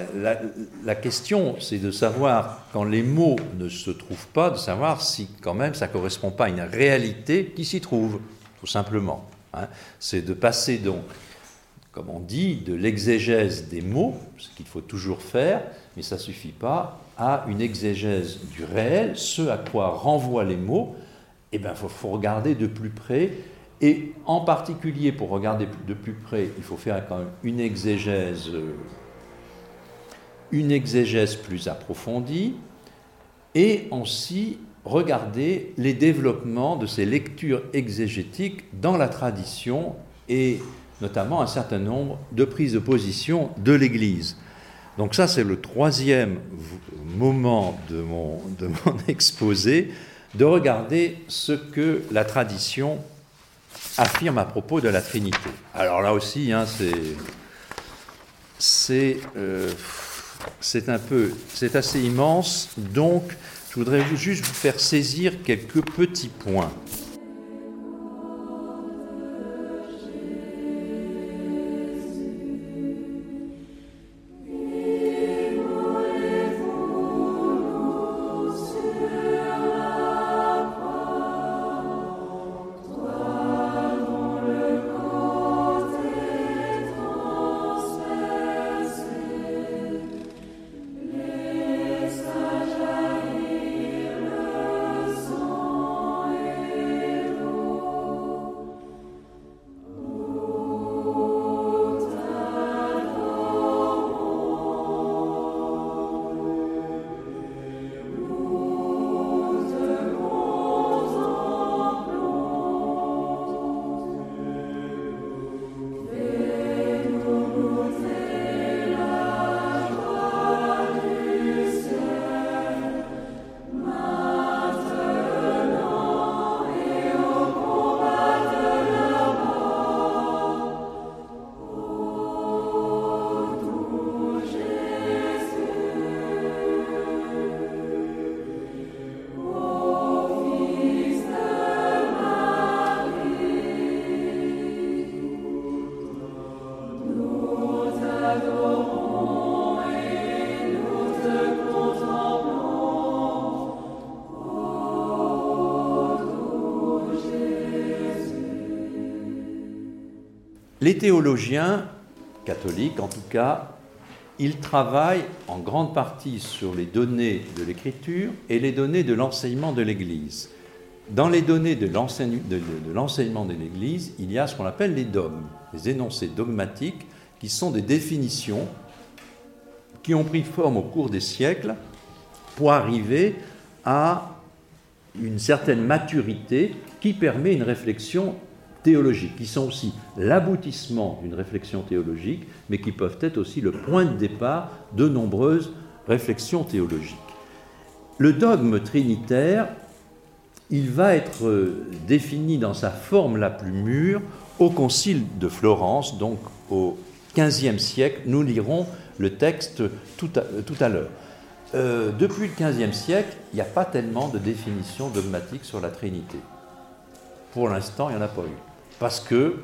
la, question, c'est de savoir, quand les mots ne se trouvent pas, de savoir si quand même ça ne correspond pas à une réalité qui s'y trouve, tout simplement. Hein. C'est de passer donc, comme on dit, de l'exégèse des mots, ce qu'il faut toujours faire, mais ça ne suffit pas, à une exégèse du réel, ce à quoi renvoient les mots, eh bien, il faut regarder de plus près et en particulier, pour regarder de plus près, il faut faire quand même une exégèse, euh, une exégèse plus approfondie, et aussi regarder les développements de ces lectures exégétiques dans la tradition et notamment un certain nombre de prises de position de l'Église. Donc ça, c'est le troisième moment de mon, de mon (laughs) exposé, de regarder ce que la tradition affirme à propos de la Trinité. Alors là aussi, hein, c'est euh, c'est un peu, c'est assez immense. Donc, je voudrais juste vous faire saisir quelques petits points. Les théologiens, catholiques en tout cas, ils travaillent en grande partie sur les données de l'écriture et les données de l'enseignement de l'Église. Dans les données de l'enseignement de l'Église, il y a ce qu'on appelle les dogmes, les énoncés dogmatiques, qui sont des définitions qui ont pris forme au cours des siècles pour arriver à une certaine maturité qui permet une réflexion théologiques, qui sont aussi l'aboutissement d'une réflexion théologique, mais qui peuvent être aussi le point de départ de nombreuses réflexions théologiques. Le dogme trinitaire, il va être euh, défini dans sa forme la plus mûre au Concile de Florence, donc au XVe siècle. Nous lirons le texte tout à, tout à l'heure. Euh, depuis le XVe siècle, il n'y a pas tellement de définition dogmatique sur la Trinité. Pour l'instant, il n'y en a pas eu parce que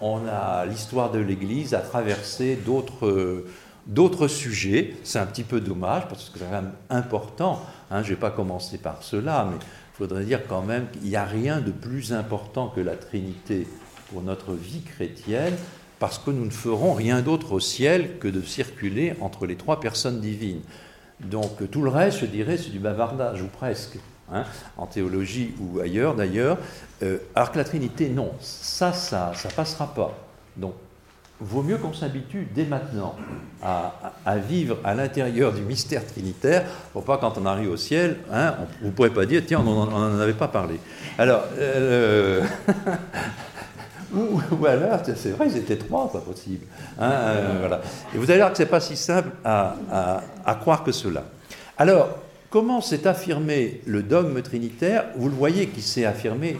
on a l'histoire de l'Église a traversé d'autres d'autres sujets. C'est un petit peu dommage parce que c'est quand même important. Hein. je ne vais pas commencer par cela, mais il faudrait dire quand même qu'il n'y a rien de plus important que la Trinité pour notre vie chrétienne, parce que nous ne ferons rien d'autre au ciel que de circuler entre les trois personnes divines. Donc tout le reste, je dirais, c'est du bavardage, ou presque. Hein, en théologie ou ailleurs d'ailleurs. Euh, alors que la Trinité, non, ça, ça ne passera pas. Donc, vaut mieux qu'on s'habitue dès maintenant à, vivre à l'intérieur du mystère trinitaire, pour pas quand on arrive au ciel, hein, vous ne pourrez pas dire, tiens, on n'en avait pas parlé. Alors, euh, (laughs) ou, alors, c'est vrai, ils étaient trois, pas possible. Hein, euh, voilà. Et vous allez voir que ce n'est pas si simple à, à croire que cela. Alors, Comment s'est affirmé le dogme trinitaire? Vous le voyez qui s'est affirmé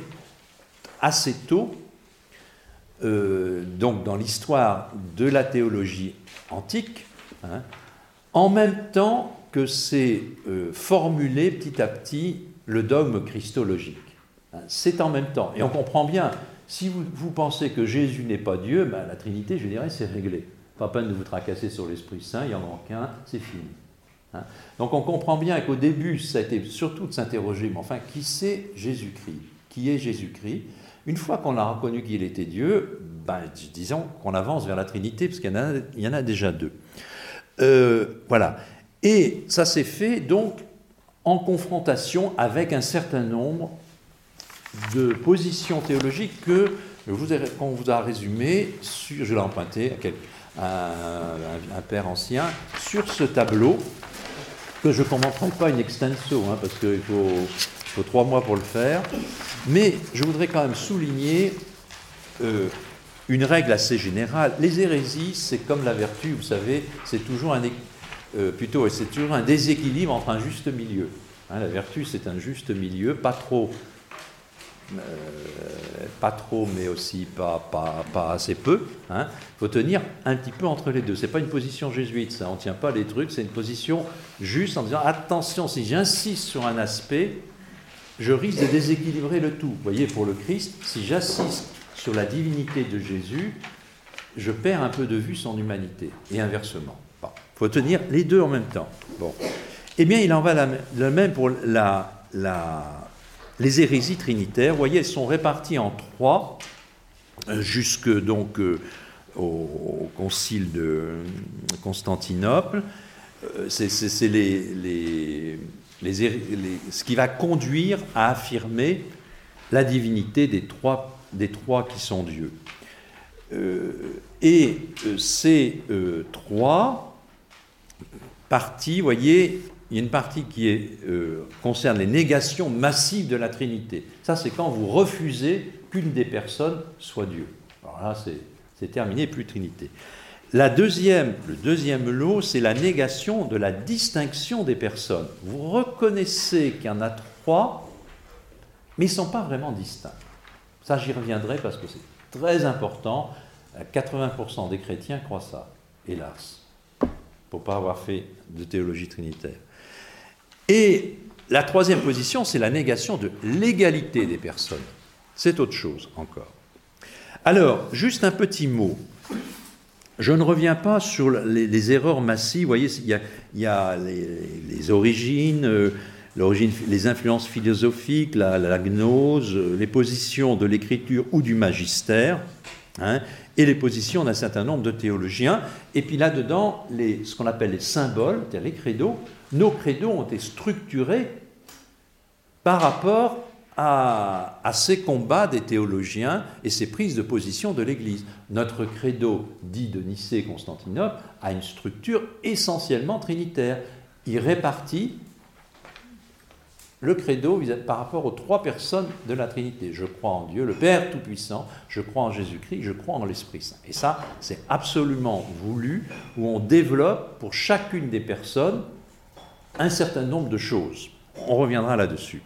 assez tôt, euh, donc dans l'histoire de la théologie antique, hein, en même temps que c'est euh, formulé petit à petit le dogme christologique. Hein, c'est en même temps. Et on comprend bien, si vous, pensez que Jésus n'est pas Dieu, ben, la Trinité, je dirais, c'est réglé. Pas peine de vous tracasser sur l'Esprit Saint, il n'y en a qu'un, c'est fini. Hein. Donc on comprend bien qu'au début, ça a été surtout de s'interroger, mais enfin, qui c'est Jésus-Christ? Qui est Jésus-Christ? Une fois qu'on a reconnu qu'il était Dieu, ben, disons qu'on avance vers la Trinité, parce qu'il y, en a déjà deux. Euh, voilà. Et ça s'est fait donc en confrontation avec un certain nombre de positions théologiques que qu'on vous a résumées, je l'ai emprunté à, un, père ancien, sur ce tableau que je ne commenterai pas in extenso, hein, parce qu'il faut, trois mois pour le faire, mais je voudrais quand même souligner euh, une règle assez générale. Les hérésies, c'est comme la vertu, vous savez, c'est toujours un, euh, c'est toujours un déséquilibre entre un juste milieu. Hein, la vertu, c'est un juste milieu, pas trop, pas trop, mais aussi pas, pas, pas assez peu. Il hein. faut tenir un petit peu entre les deux. C'est pas une position jésuite, ça. On ne tient pas les trucs. C'est une position juste en disant attention, si j'insiste sur un aspect, je risque de déséquilibrer le tout. Vous voyez, pour le Christ, si j'insiste sur la divinité de Jésus, je perds un peu de vue son humanité, et inversement. Il faut tenir les deux en même temps. Bon. Eh bien, il en va le même pour la, la, les hérésies trinitaires. Vous voyez, elles sont réparties en trois, euh, jusque donc euh, au, concile de Constantinople. Euh, c'est ce qui va conduire à affirmer la divinité des trois qui sont Dieu. Et ces trois parties, vous voyez, il y a une partie qui est, concerne les négations massives de la Trinité. Ça, c'est quand vous refusez qu'une des personnes soit Dieu. Alors là, c'est terminé, plus Trinité. Le deuxième lot, c'est la négation de la distinction des personnes. Vous reconnaissez qu'il y en a trois, mais ils ne sont pas vraiment distincts. Ça, j'y reviendrai parce que c'est très important. 80% des chrétiens croient ça, hélas, pour pas avoir fait de théologie trinitaire. Et la troisième position, c'est la négation de l'égalité des personnes. C'est autre chose encore. Alors, juste un petit mot. Je ne reviens pas sur les, erreurs massives. Vous voyez, il y a, les, origines. Euh, les influences philosophiques, la, gnose, les positions de l'écriture ou du magistère, hein, et les positions d'un certain nombre de théologiens. Et puis là-dedans, ce qu'on appelle les symboles, c'est-à-dire les credos, nos credos ont été structurés par rapport à, ces combats des théologiens et ces prises de position de l'Église. Notre credo, dit de Nicée-Constantinople, a une structure essentiellement trinitaire. Il répartit le credo par rapport aux trois personnes de la Trinité. Je crois en Dieu, le Père Tout-Puissant, je crois en Jésus-Christ, je crois en l'Esprit Saint. Et ça, c'est absolument voulu, où on développe pour chacune des personnes un certain nombre de choses. On reviendra là-dessus.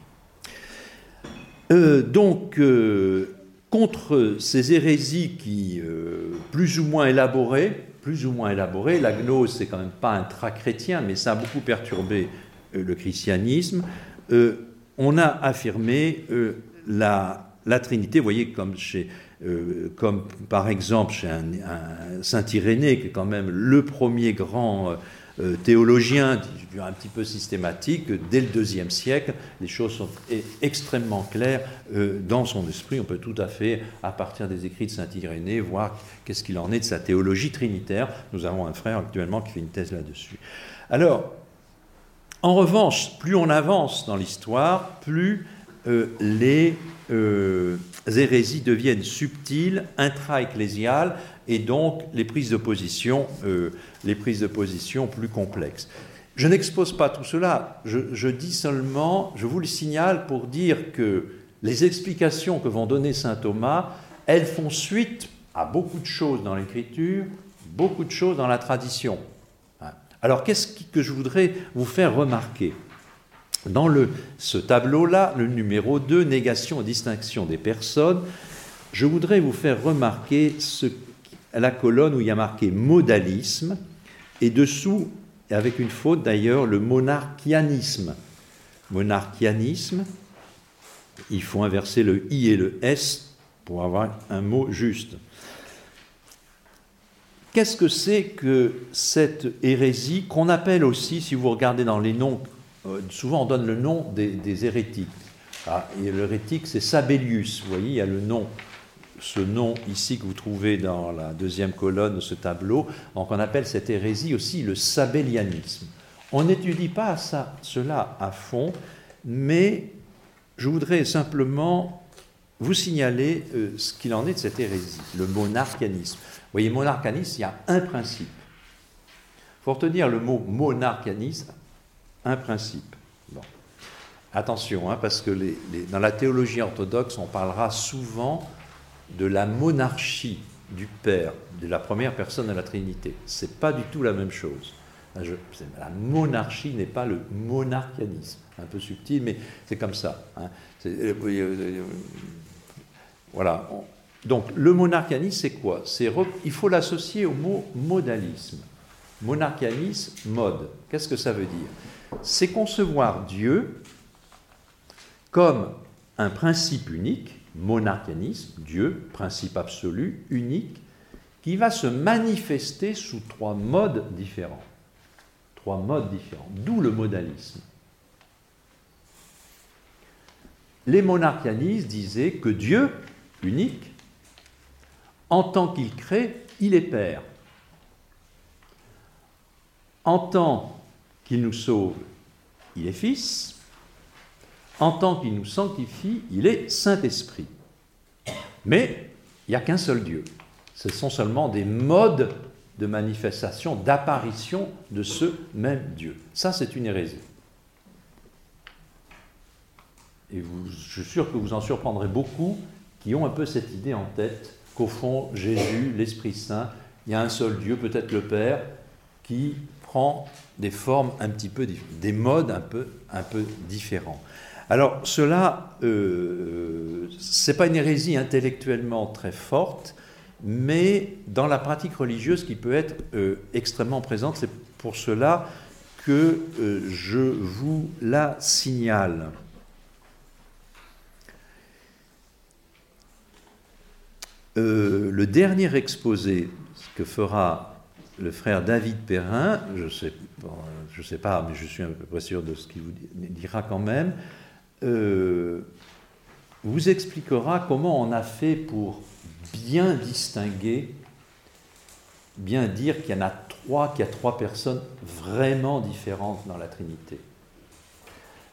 Euh, donc, euh, contre ces hérésies qui, euh, plus ou moins élaborées, plus ou moins élaborées, la gnose, c'est quand même pas un trait chrétien, mais ça a beaucoup perturbé le christianisme. On a affirmé euh, la, Trinité, vous voyez, comme, chez, comme par exemple chez un, Saint Irénée, qui est quand même le premier grand théologien, un petit peu systématique, dès le deuxième siècle, les choses sont extrêmement claires dans son esprit. On peut tout à fait, à partir des écrits de Saint Irénée, voir qu'est-ce qu'il en est de sa théologie trinitaire. Nous avons un frère actuellement qui fait une thèse là-dessus. Alors, en revanche, plus on avance dans l'histoire, plus euh, les euh, hérésies deviennent subtiles, intra-ecclésiales, et donc les prises de position, euh, les prises de position plus complexes. Je n'expose pas tout cela, je, dis seulement, je vous le signale pour dire que les explications que vont donner saint Thomas, elles font suite à beaucoup de choses dans l'écriture, beaucoup de choses dans la tradition. Alors qu'est-ce que je voudrais vous faire remarquer? Dans ce tableau-là, le numéro 2, négation et distinction des personnes, je voudrais vous faire remarquer la colonne où il y a marqué modalisme Et dessous, avec une faute d'ailleurs, le monarchianisme. Monarchianisme, il faut inverser le i et le s pour avoir un mot juste. Qu'est-ce que c'est que cette hérésie qu'on appelle aussi, si vous regardez dans les noms, souvent on donne le nom des, hérétiques. Ah, et l'hérétique, c'est Sabellius. Vous voyez, il y a le nom, ce nom ici que vous trouvez dans la deuxième colonne de ce tableau. Donc on appelle cette hérésie aussi le sabellianisme. On n'étudie pas cela à fond, mais je voudrais simplement vous signaler euh, ce qu'il en est de cette hérésie, le monarchianisme. Vous voyez, monarchianisme, il y a un principe. Il faut retenir le mot monarchianisme, un principe. Attention, hein, parce que dans la théologie orthodoxe, on parlera souvent de la monarchie du Père, de la première personne de la Trinité. Ce n'est pas du tout la même chose. la monarchie n'est pas le monarchianisme. Un peu subtil, mais c'est comme ça. Hein. Euh, euh, voilà. Donc le monarchianisme, c'est quoi? Il faut l'associer au mot modalisme. Monarchianisme, mode. Qu'est-ce que ça veut dire? C'est concevoir Dieu comme un principe unique, monarchianisme, Dieu, principe absolu, unique, qui va se manifester sous trois modes différents. Trois modes différents, d'où le modalisme. Les monarchianistes disaient que Dieu, unique, en tant qu'il crée, il est Père. En tant qu'il nous sauve, il est Fils. En tant qu'il nous sanctifie, il est Saint-Esprit. Mais il n'y a qu'un seul Dieu. Ce sont seulement des modes de manifestation, d'apparition de ce même Dieu. Ça, c'est une hérésie. Et je suis sûr que vous en surprendrez beaucoup qui ont un peu cette idée en tête qu'au fond, Jésus, l'Esprit Saint, il y a un seul Dieu, peut-être le Père, qui prend des formes un petit peu des modes un peu, un peu différents. Alors cela, euh, ce n'est pas une hérésie intellectuellement très forte, mais dans la pratique religieuse qui peut être euh, extrêmement présente. C'est pour cela que euh, je vous la signale. le dernier exposé que fera le frère David Perrin, je ne je sais pas, mais je suis un peu près sûr de ce qu'il vous dira quand même, euh, vous expliquera comment on a fait pour bien distinguer, bien dire qu'il y en a trois, qu'il y a trois personnes vraiment différentes dans la Trinité.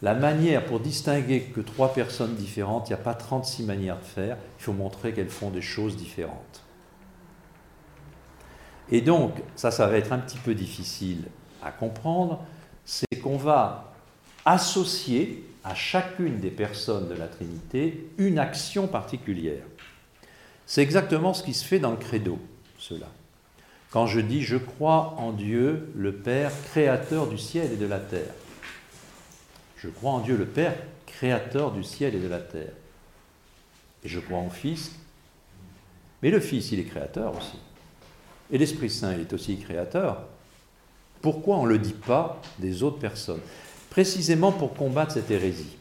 La manière pour distinguer que trois personnes différentes, il n'y a pas 36 manières de faire, il faut montrer qu'elles font des choses différentes. Et donc, ça, ça va être un petit peu difficile à comprendre, c'est qu'on va associer à chacune des personnes de la Trinité une action particulière. C'est exactement ce qui se fait dans le credo, cela. Quand je dis je crois en Dieu, le Père, créateur du ciel et de la terre. Je crois en Dieu, le Père, créateur du ciel et de la terre. Et je crois en Fils. Mais le Fils, il est créateur aussi. Et l'Esprit Saint, il est aussi créateur. Pourquoi on ne le dit pas des autres personnes? Précisément pour combattre cette hérésie.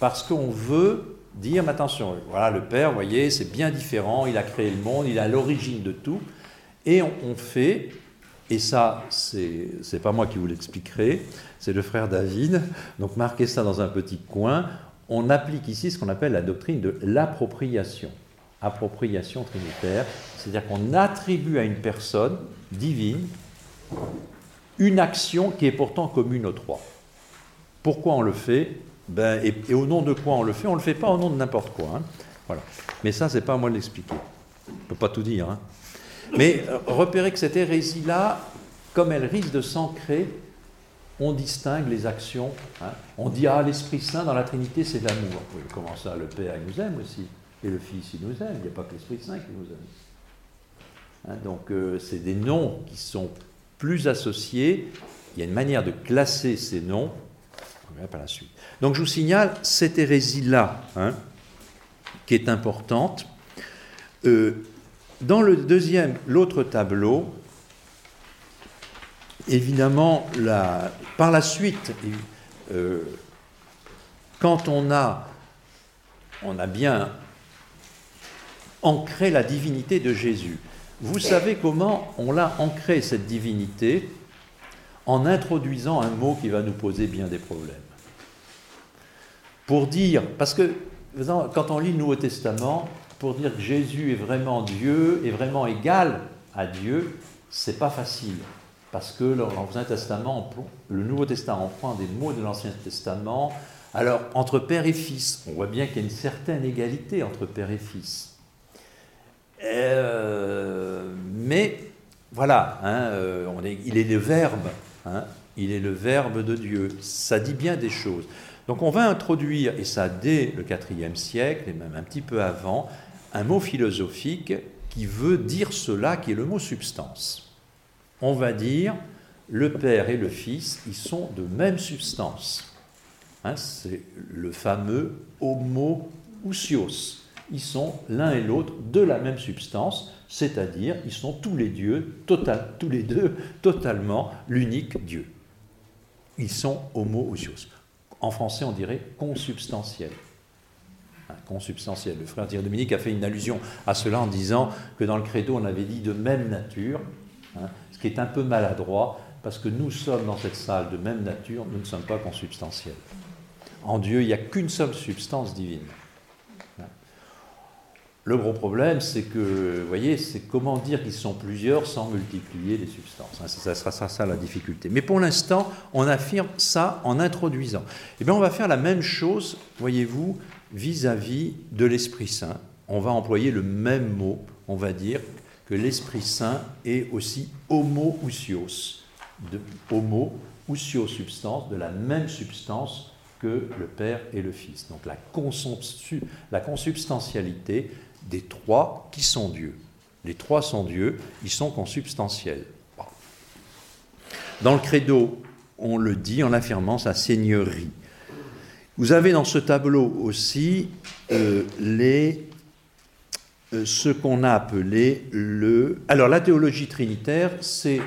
Parce qu'on veut dire, mais attention, voilà, le Père, vous voyez, c'est bien différent, il a créé le monde, il a l'origine de tout, et on, fait, et ça, c'est pas moi qui vous l'expliquerai, c'est le frère David, donc marquez ça dans un petit coin, on applique ici ce qu'on appelle la doctrine de l'appropriation, appropriation trinitaire, c'est-à-dire qu'on attribue à une personne divine une action qui est pourtant commune aux trois. Pourquoi on le fait? Ben, et, au nom de quoi on le fait? On ne le fait pas au nom de n'importe quoi. Hein. Voilà. Mais ça, c'est pas à moi de l'expliquer. Je ne peux pas tout dire. Hein. Mais euh, repérez que cette hérésie-là, comme elle risque de s'ancrer, on distingue les actions. Hein. On dit, ah, l'Esprit Saint dans la Trinité, c'est l'amour. Comment ça Le Père, il nous aime aussi? Et le Fils, il nous aime. Il n'y a pas que l'Esprit Saint qui nous aime. donc, euh, c'est des noms qui sont plus associés. Il y a une manière de classer ces noms la suite. Donc je vous signale cette hérésie-là, hein, qui est importante. Euh, dans le deuxième, l'autre tableau, évidemment, par la suite, euh, quand on a bien ancré la divinité de Jésus, vous savez comment on l'a ancré, cette divinité, en introduisant un mot qui va nous poser bien des problèmes. Pour dire, parce que quand on lit le Nouveau Testament, pour dire que Jésus est vraiment Dieu, est vraiment égal à Dieu, c'est pas facile. Parce que Testament, le Nouveau Testament prend des mots de l'Ancien Testament. Alors, entre père et fils, on voit bien qu'il y a une certaine égalité entre père et fils. Euh, mais voilà, hein, euh, il est le verbe, hein, il est le verbe de Dieu. Ça dit bien des choses. Donc on va introduire, et ça dès le IVe siècle, et même un petit peu avant, un mot philosophique qui veut dire cela, qui est le mot substance. On va dire le Père et le Fils, ils sont de même substance. Hein, c'est le fameux homo-ousios. Ils sont l'un et l'autre de la même substance, c'est-à-dire ils sont tous les dieux, tous les deux totalement l'unique Dieu. Ils sont homo-ousios. En français, on dirait consubstantiel. consubstantiel. Le frère Thierry Dominique a fait une allusion à cela en disant que dans le credo, on avait dit de même nature, hein, ce qui est un peu maladroit, parce que nous sommes dans cette salle de même nature, nous ne sommes pas consubstantiels. En Dieu, il n'y a qu'une seule substance divine. Le gros problème, c'est que, vous voyez, c'est comment dire qu'ils sont plusieurs sans multiplier les substances. Hein, ça sera ça, ça, la difficulté. Mais pour l'instant, on affirme ça en introduisant. Eh bien, on va faire la même chose, voyez-vous, vis-à-vis de l'Esprit Saint. On va employer le même mot. On va dire que l'Esprit Saint est aussi homo-ousios. De homo, substance, de la même substance que le Père et le Fils. Donc la consubstantialité des trois qui sont Dieu. Les trois sont Dieu, ils sont consubstantiels. Dans le credo, on le dit en affirmant sa seigneurie. Vous avez dans ce tableau aussi euh, euh, ce qu'on a appelé le... Alors la théologie trinitaire, euh,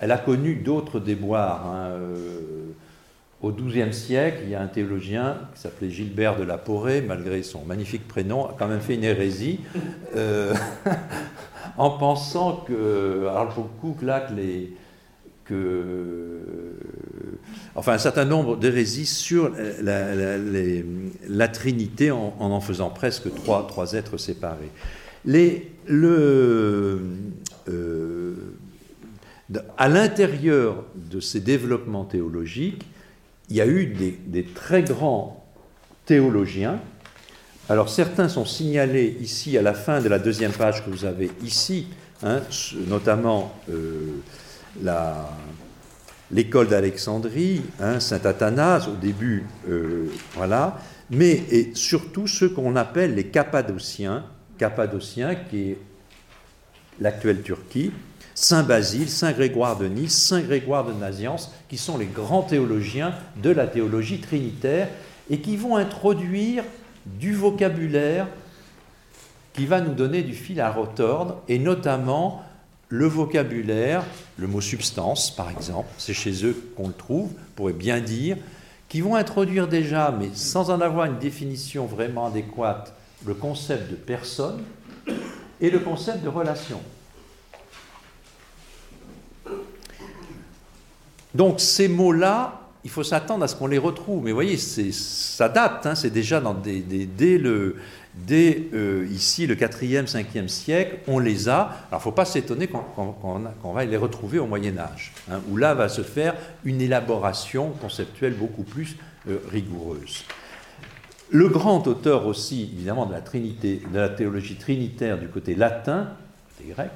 elle a connu d'autres déboires. Hein, au XIIe siècle, il y a un théologien qui s'appelait Gilbert de la Porée, malgré son magnifique prénom, a quand même fait une hérésie, euh, (laughs) en pensant que, alors beaucoup là que les, enfin un certain nombre d'hérésies sur la, Trinité en, en, faisant presque trois, êtres séparés. Les, le, euh, à l'intérieur de ces développements théologiques, il y a eu des, très grands théologiens. Alors certains sont signalés ici à la fin de la deuxième page que vous avez ici, hein, notamment euh, l'école d'Alexandrie, hein, Saint Athanase au début, euh, voilà, mais et surtout ceux qu'on appelle les Cappadociens, Cappadociens qui est l'actuelle Turquie, Saint Basile, Saint Grégoire de Nice, Saint Grégoire de Naziance, qui sont les grands théologiens de la théologie trinitaire et qui vont introduire du vocabulaire qui va nous donner du fil à retordre, et notamment le vocabulaire, le mot substance par exemple, c'est chez eux qu'on le trouve, pourrait bien dire, qui vont introduire déjà, mais sans en avoir une définition vraiment adéquate, le concept de personne et le concept de relation. Donc ces mots-là, il faut s'attendre à ce qu'on les retrouve. Mais vous voyez, ça date, hein, c'est déjà dès, le, euh, ici le 4e, 5e siècle, on les a. Alors il ne faut pas s'étonner qu'on va les retrouver au Moyen Âge, hein, où là va se faire une élaboration conceptuelle beaucoup plus euh, rigoureuse. Le grand auteur aussi, évidemment, de la, Trinité, de la théologie trinitaire du côté latin, côté grec,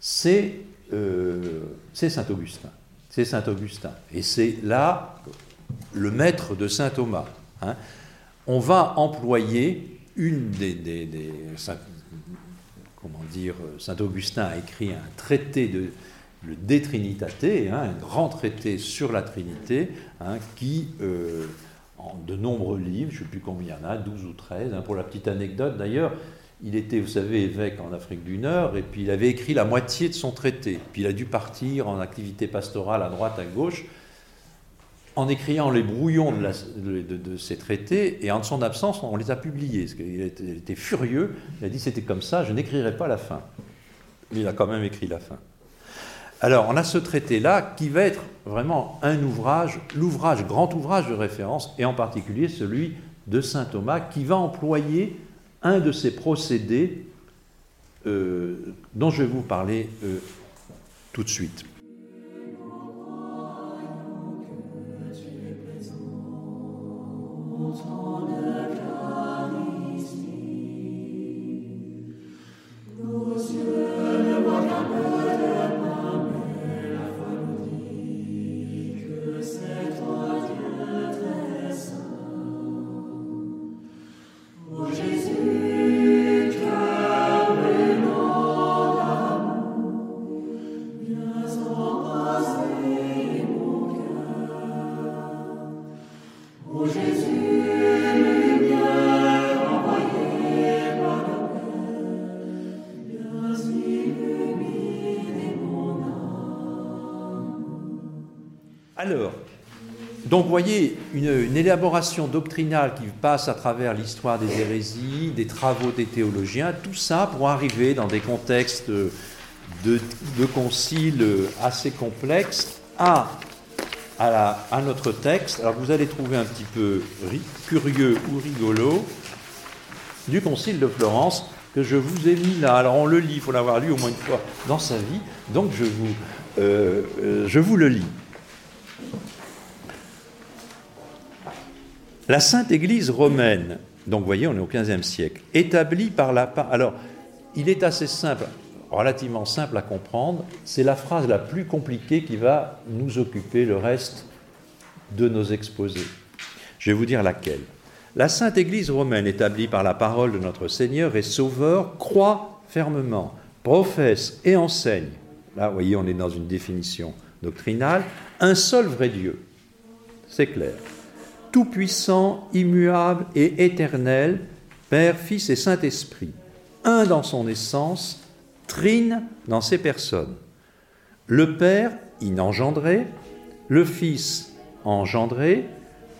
c'est euh, Saint Augustin c'est Saint Augustin. Et c'est là le maître de Saint Thomas. Hein. On va employer une des, comment dire, Saint Augustin a écrit un traité de le De hein, un grand traité sur la Trinité, hein, qui, euh, en de nombreux livres, je ne sais plus combien il y en a, 12 ou 13, pour la petite anecdote d'ailleurs, il était, vous savez, évêque en Afrique du Nord, et puis il avait écrit la moitié de son traité. Puis il a dû partir en activité pastorale à droite, à gauche, en écrivant les brouillons de, ces traités, et en son absence, on les a publiés. Il était furieux, il a dit c'était comme ça, je n'écrirai pas la fin. Mais il a quand même écrit la fin. Alors, on a ce traité-là qui va être vraiment un ouvrage, l'ouvrage, grand ouvrage de référence, et en particulier celui de saint Thomas, qui va employer un de ces procédés euh, dont je vais vous parler euh, tout de suite. Donc vous voyez une, élaboration doctrinale qui passe à travers l'histoire des hérésies, des travaux des théologiens, tout ça pour arriver dans des contextes de, de conciles assez complexes à, à, notre texte. Alors vous allez trouver un petit peu curieux ou rigolo du concile de Florence que je vous ai mis là. Alors on le lit, il faut l'avoir lu au moins une fois dans sa vie, donc je vous, euh, euh, je vous le lis. La Sainte Église romaine, donc vous voyez, on est au XVe siècle, établie par la... Alors, il est assez simple, relativement simple à comprendre, c'est la phrase la plus compliquée qui va nous occuper le reste de nos exposés. Je vais vous dire laquelle. La Sainte Église romaine, établie par la parole de notre Seigneur et Sauveur, croit fermement, professe et enseigne, là vous voyez on est dans une définition doctrinale, un seul vrai Dieu. C'est clair tout-puissant, immuable et éternel, Père, Fils et Saint-Esprit, un dans son essence, trine dans ses personnes. Le Père inengendré, le Fils engendré,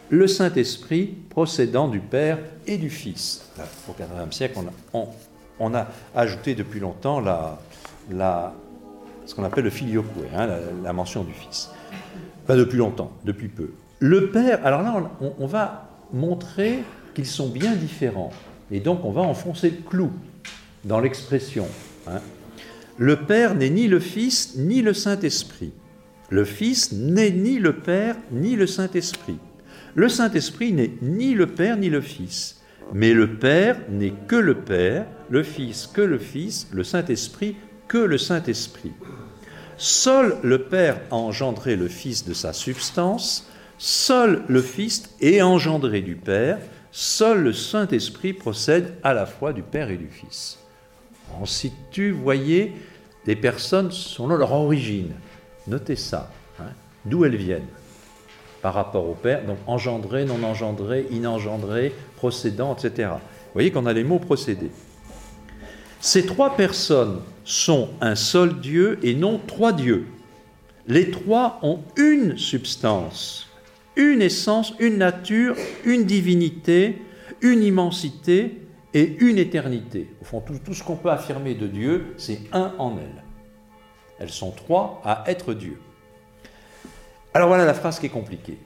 le Saint-Esprit procédant du Père et du Fils. au IVe siècle, on a, ajouté depuis longtemps la, ce qu'on appelle le filioque, hein, la, mention du Fils. Pas depuis longtemps, depuis peu. Le Père, alors là, on, va montrer qu'ils sont bien différents. Et donc, on va enfoncer le clou dans l'expression. Hein. Le Père n'est ni le Fils, ni le Saint-Esprit. Le Fils n'est ni le Père, ni le Saint-Esprit. Le Saint-Esprit n'est ni le Père, ni le Fils. Mais le Père n'est que le Père, le Fils que le Fils, le Saint-Esprit que le Saint-Esprit. Seul le Père a engendré le Fils de sa substance, Seul le Fils est engendré du Père, seul le Saint-Esprit procède à la fois du Père et du Fils. On situe, voyez, des personnes selon leur origine. Notez ça, hein, d'où elles viennent par rapport au Père, donc engendré, non engendré, inengendré, procédant, etc. Vous voyez qu'on a les mots procédés. Ces trois personnes sont un seul Dieu et non trois dieux. Les trois ont une substance une essence, une nature, une divinité, une immensité et une éternité. Au fond, tout, ce qu'on peut affirmer de Dieu, c'est un en elle. Elles sont trois à être Dieu. Alors voilà la phrase qui est compliquée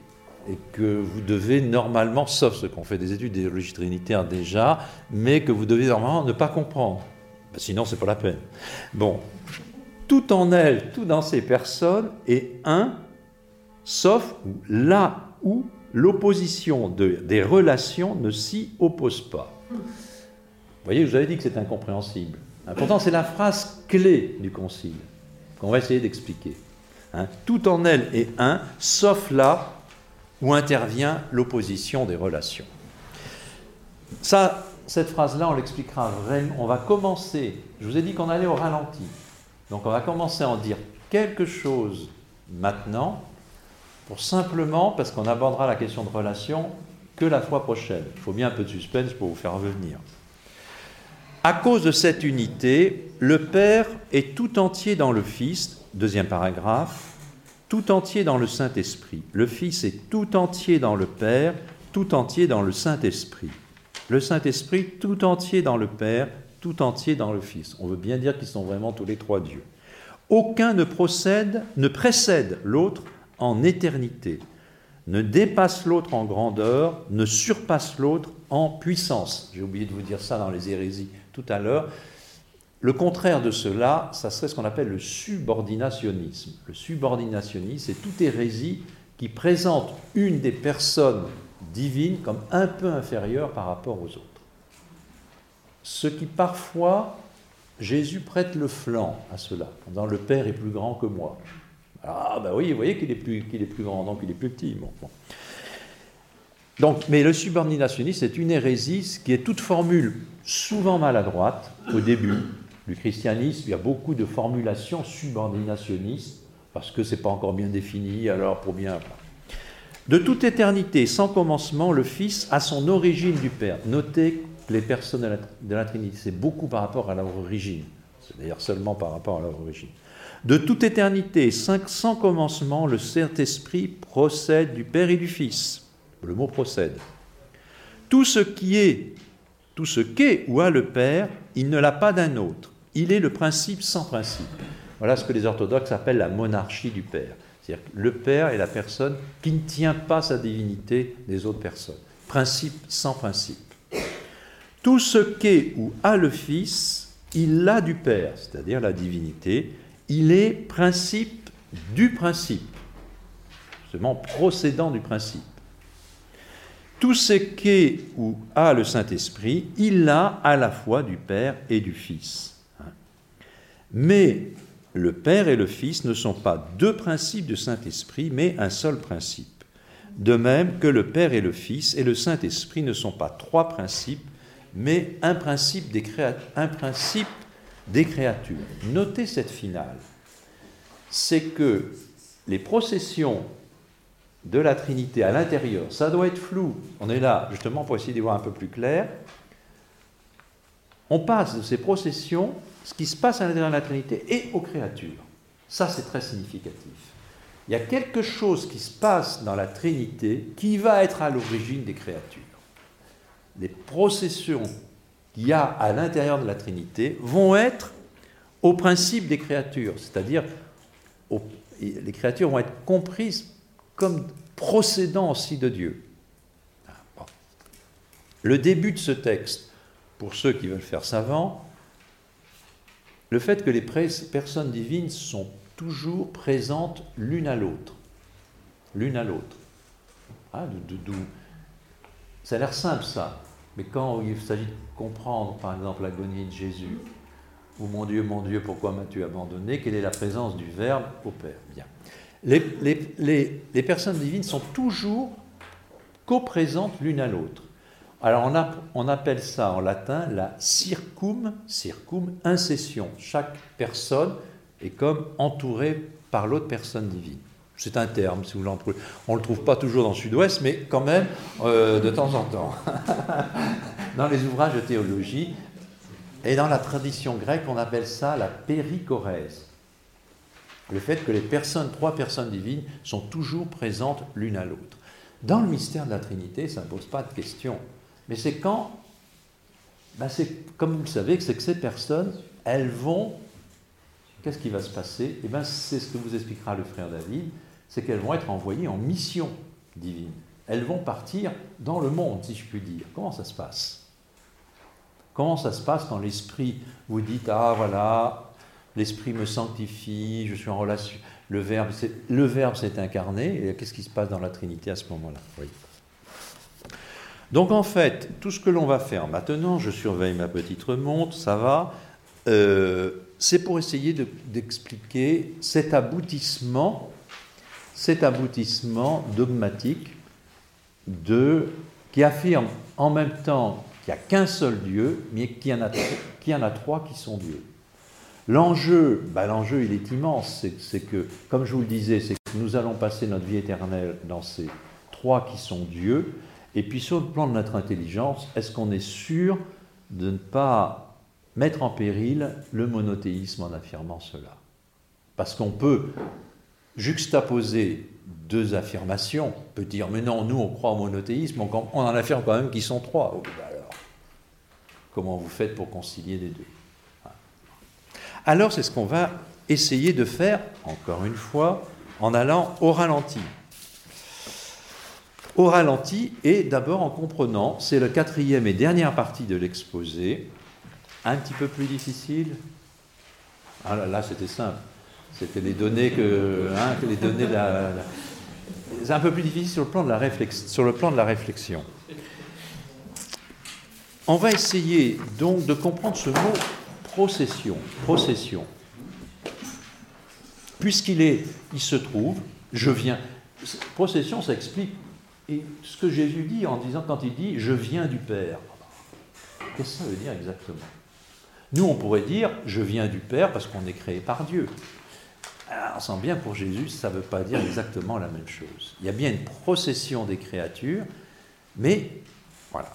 et que vous devez normalement, sauf ceux qui ont fait des études d'idéologie trinitaire déjà, mais que vous devez normalement ne pas comprendre. Ben, sinon, c'est pas la peine. Bon, tout en elle, tout dans ces personnes est un sauf là où l'opposition des relations ne s'y oppose pas. Vous voyez, je vous avais dit que c'est incompréhensible. Hein, pourtant, c'est la phrase clé du Concile qu'on va essayer d'expliquer. Hein, tout en elle est un, sauf là où intervient l'opposition des relations. Ça, cette phrase-là, on l'expliquera vraiment. On va commencer, je vous ai dit qu'on allait au ralenti. Donc on va commencer à en dire quelque chose maintenant, pour simplement, parce qu'on abordera la question de relation que la fois prochaine. Il faut bien un peu de suspense pour vous faire revenir. À cause de cette unité, le Père est tout entier dans le Fils, deuxième paragraphe, tout entier dans le Saint-Esprit. Le Fils est tout entier dans le Père, tout entier dans le Saint-Esprit. Le Saint-Esprit tout entier dans le Père, tout entier dans le Fils. On veut bien dire qu'ils sont vraiment tous les trois dieux. Aucun ne procède, ne précède l'autre en éternité, ne dépasse l'autre en grandeur, ne surpasse l'autre en puissance. J'ai oublié de vous dire ça dans les hérésies tout à l'heure. Le contraire de cela, ça serait ce qu'on appelle le subordinationnisme. Le subordinationnisme, c'est toute hérésie qui présente une des personnes divines comme un peu inférieure par rapport aux autres. Ce qui parfois Jésus prête le flanc à cela, en disant le Père est plus grand que moi. Ah, ben oui, vous voyez qu'il est, plus, grand, donc il est plus petit. Donc, mais le subordinationnisme est une hérésie qui est toute formule souvent maladroite au début du christianisme. Il y a beaucoup de formulations subordinationnistes parce que ce n'est pas encore bien défini, alors pour bien. De toute éternité, sans commencement, le Fils a son origine du Père. Notez les personnes de la, Trinité. C'est beaucoup par rapport à leur origine. C'est d'ailleurs seulement par rapport à leur origine. De toute éternité, sans commencement, le Saint-Esprit procède du Père et du Fils. Le mot procède. Tout ce qui est, tout ce qu'est ou a le Père, il ne l'a pas d'un autre. Il est le principe sans principe. Voilà ce que les orthodoxes appellent la monarchie du Père. C'est-à-dire que le Père est la personne qui ne tient pas sa divinité des autres personnes. Principe sans principe. Tout ce qu'est ou a le Fils, il l'a du Père, c'est-à-dire la divinité. Il est principe du principe, seulement procédant du principe. Tout ce qu'est ou a le Saint-Esprit, il l'a à la fois du Père et du Fils. Mais le Père et le Fils ne sont pas deux principes du Saint-Esprit, mais un seul principe. De même que le Père et le Fils et le Saint-Esprit ne sont pas trois principes, mais un principe des, un principe des créatures. Notez cette finale. C'est que les processions de la Trinité à l'intérieur, ça doit être flou. On est là justement pour essayer d'y voir un peu plus clair. On passe de ces processions, ce qui se passe à l'intérieur de la Trinité, et aux créatures. Ça, c'est très significatif. Il y a quelque chose qui se passe dans la Trinité qui va être à l'origine des créatures les processions qu'il y a à l'intérieur de la Trinité vont être au principe des créatures, c'est-à-dire les créatures vont être comprises comme procédant aussi de Dieu. Ah, le début de ce texte, pour ceux qui veulent faire savant, le fait que les personnes divines sont toujours présentes l'une à l'autre. L'une à l'autre. Ah, ça a l'air simple ça. Mais quand il s'agit de comprendre, par exemple, l'agonie de Jésus, ou mon Dieu, mon Dieu, pourquoi m'as-tu abandonné? Quelle est la présence du Verbe au Père? Bien. Les, personnes divines sont toujours coprésentes l'une à l'autre. Alors on, appelle ça en latin la circum, circum incession. Chaque personne est comme entourée par l'autre personne divine. C'est un terme, si vous l'en trouvez. On ne le trouve pas toujours dans le sud-ouest, mais quand même, euh, de temps en temps. (laughs) dans les ouvrages de théologie, et dans la tradition grecque, on appelle ça la péricorèse. Le fait que les personnes, trois personnes divines, sont toujours présentes l'une à l'autre. Dans le mystère de la Trinité, ça ne pose pas de question. Mais c'est quand, ben c'est comme vous le savez, c'est que ces personnes, elles vont Qu'est-ce qui va se passer? Eh bien, c'est ce que vous expliquera le frère David c'est qu'elles vont être envoyées en mission divine. Elles vont partir dans le monde, si je puis dire. Comment ça se passe? Comment ça se passe quand l'esprit vous dit Ah voilà, l'esprit me sanctifie, je suis en relation. Le Verbe, le verbe s'est incarné. Et qu'est-ce qui se passe dans la Trinité à ce moment-là? Donc en fait, tout ce que l'on va faire maintenant, je surveille ma petite remonte, ça va. Euh, c'est pour essayer d'expliquer cet aboutissement cet aboutissement dogmatique de, qui affirme en même temps qu'il n'y a qu'un seul Dieu, mais qu'il y, en a, trois qui sont Dieu. L'enjeu, bah, l'enjeu il est immense, c'est que, comme je vous le disais, c'est que nous allons passer notre vie éternelle dans ces trois qui sont Dieu, et puis sur le plan de notre intelligence, est-ce qu'on est sûr de ne pas mettre en péril le monothéisme en affirmant cela? Parce qu'on peut juxtaposer deux affirmations, on peut dire, mais non, nous on croit au monothéisme, on en affirme quand même qu'ils sont trois. Oh, bah alors, comment vous faites pour concilier les deux Alors c'est ce qu'on va essayer de faire, encore une fois, en allant au ralenti. Au ralenti et d'abord en comprenant, c'est la quatrième et dernière partie de l'exposé, un petit peu plus difficile. Ah là c'était simple. C'était les données que, hein, les données c'est un peu plus difficile sur le plan de la, réflexion. On va essayer donc de comprendre ce mot procession. Procession. Puisqu'il est, il se trouve, je viens. Procession, ça explique ce que Jésus dit en disant quand il dit je viens du Père. Qu'est-ce que ça veut dire exactement? Nous, on pourrait dire je viens du Père parce qu'on est créé par Dieu. Alors, on sent bien pour Jésus, ça ne veut pas dire exactement la même chose. Il y a bien une procession des créatures, mais voilà.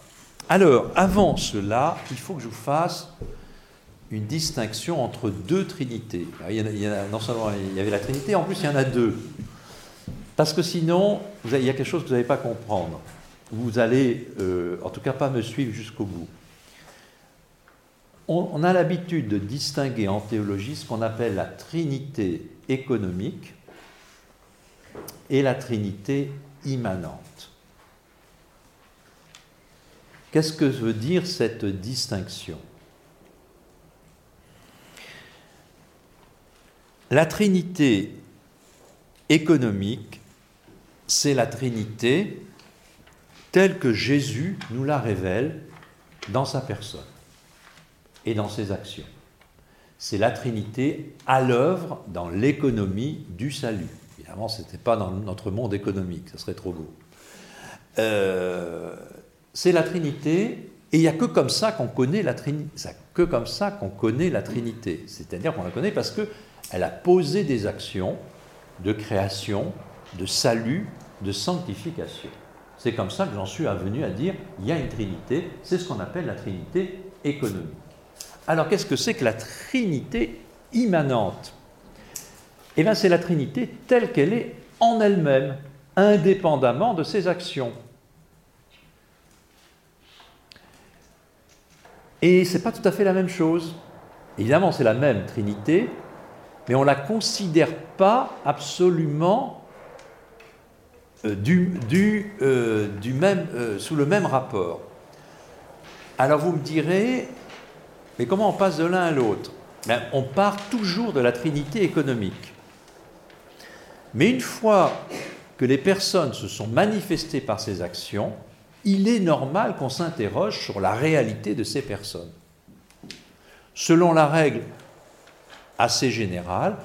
Alors, avant cela, il faut que je vous fasse une distinction entre deux trinités. il, y non seulement il y avait la Trinité, en plus il y en a deux. Parce que sinon, il y a quelque chose que vous n'allez pas comprendre. Vous allez, euh, en tout cas, pas me suivre jusqu'au bout. On, a l'habitude de distinguer en théologie ce qu'on appelle la trinité économique et la trinité immanente. Qu'est-ce que veut dire cette distinction? La trinité économique, c'est la trinité telle que Jésus nous la révèle dans sa personne et dans ses actions. C'est la Trinité à l'œuvre dans l'économie du salut. Évidemment, ce n'était pas dans notre monde économique, ce serait trop beau. Euh, c'est la Trinité, et il n'y a que comme ça qu'on connaît la Trinité. que comme ça qu'on connaît la Trinité. C'est-à-dire qu'on la connaît parce qu'elle a posé des actions de création, de salut, de sanctification. C'est comme ça que j'en suis venu à dire il y a une Trinité, c'est ce qu'on appelle la Trinité économique. Alors qu'est-ce que c'est que la Trinité immanente? Eh bien c'est la Trinité telle qu'elle est en elle-même, indépendamment de ses actions. Et ce n'est pas tout à fait la même chose. Évidemment, c'est la même Trinité, mais on ne la considère pas absolument euh, euh, euh, sous le même rapport. Alors vous me direz, mais comment on passe de l'un à l'autre? Ben, On part toujours de la trinité économique. Mais une fois que les personnes se sont manifestées par ces actions, il est normal qu'on s'interroge sur la réalité de ces personnes. Selon la règle assez générale,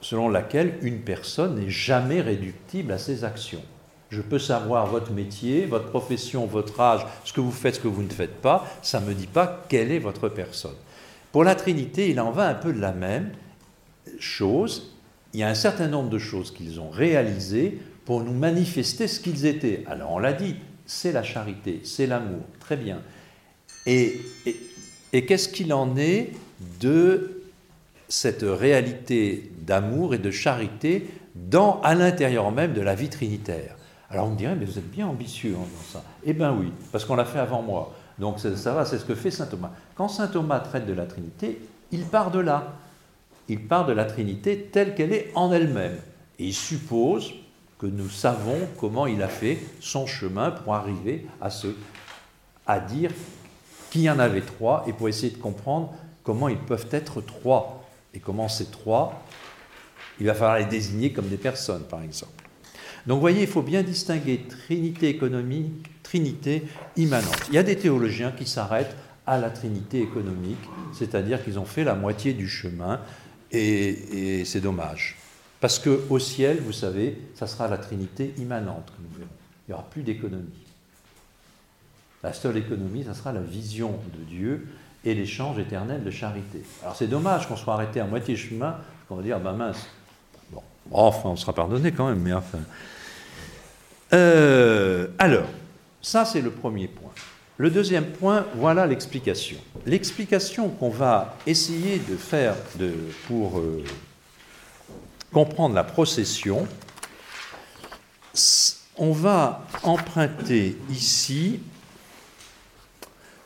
selon laquelle une personne n'est jamais réductible à ses actions. Je peux savoir votre métier, votre profession, votre âge, ce que vous faites, ce que vous ne faites pas, ça ne me dit pas quelle est votre personne. Pour la Trinité, il en va un peu de la même chose. Il y a un certain nombre de choses qu'ils ont réalisées pour nous manifester ce qu'ils étaient. Alors on l'a dit, c'est la charité, c'est l'amour, très bien. Et, et qu'est-ce qu'il en est de cette réalité d'amour et de charité dans, à l'intérieur même de la vie trinitaire? Alors on me dirait, mais vous êtes bien ambitieux en disant ça. Eh bien oui, parce qu'on l'a fait avant moi. Donc ça va, c'est ce que fait saint Thomas. Quand saint Thomas traite de la Trinité, il part de là. Il part de la Trinité telle qu'elle est en elle-même. Et il suppose que nous savons comment il a fait son chemin pour arriver à, ce, à dire qu'il y en avait trois et pour essayer de comprendre comment ils peuvent être trois et comment ces trois, il va falloir les désigner comme des personnes, par exemple. Donc vous voyez, il faut bien distinguer trinité économique, trinité immanente. Il y a des théologiens qui s'arrêtent à la trinité économique, c'est-à-dire qu'ils ont fait la moitié du chemin, et, c'est dommage. Parce qu'au ciel, vous savez, ça sera la trinité immanente que nous verrons. Il n'y aura plus d'économie. La seule économie, ça sera la vision de Dieu et l'échange éternel de charité. Alors c'est dommage qu'on soit arrêté à moitié chemin, qu'on va dire, bah mince, bon, enfin, on sera pardonné quand même, mais enfin. Euh, alors, ça c'est le premier point. Le deuxième point, voilà l'explication. L'explication qu'on va essayer de faire pour euh, comprendre la procession, on va emprunter ici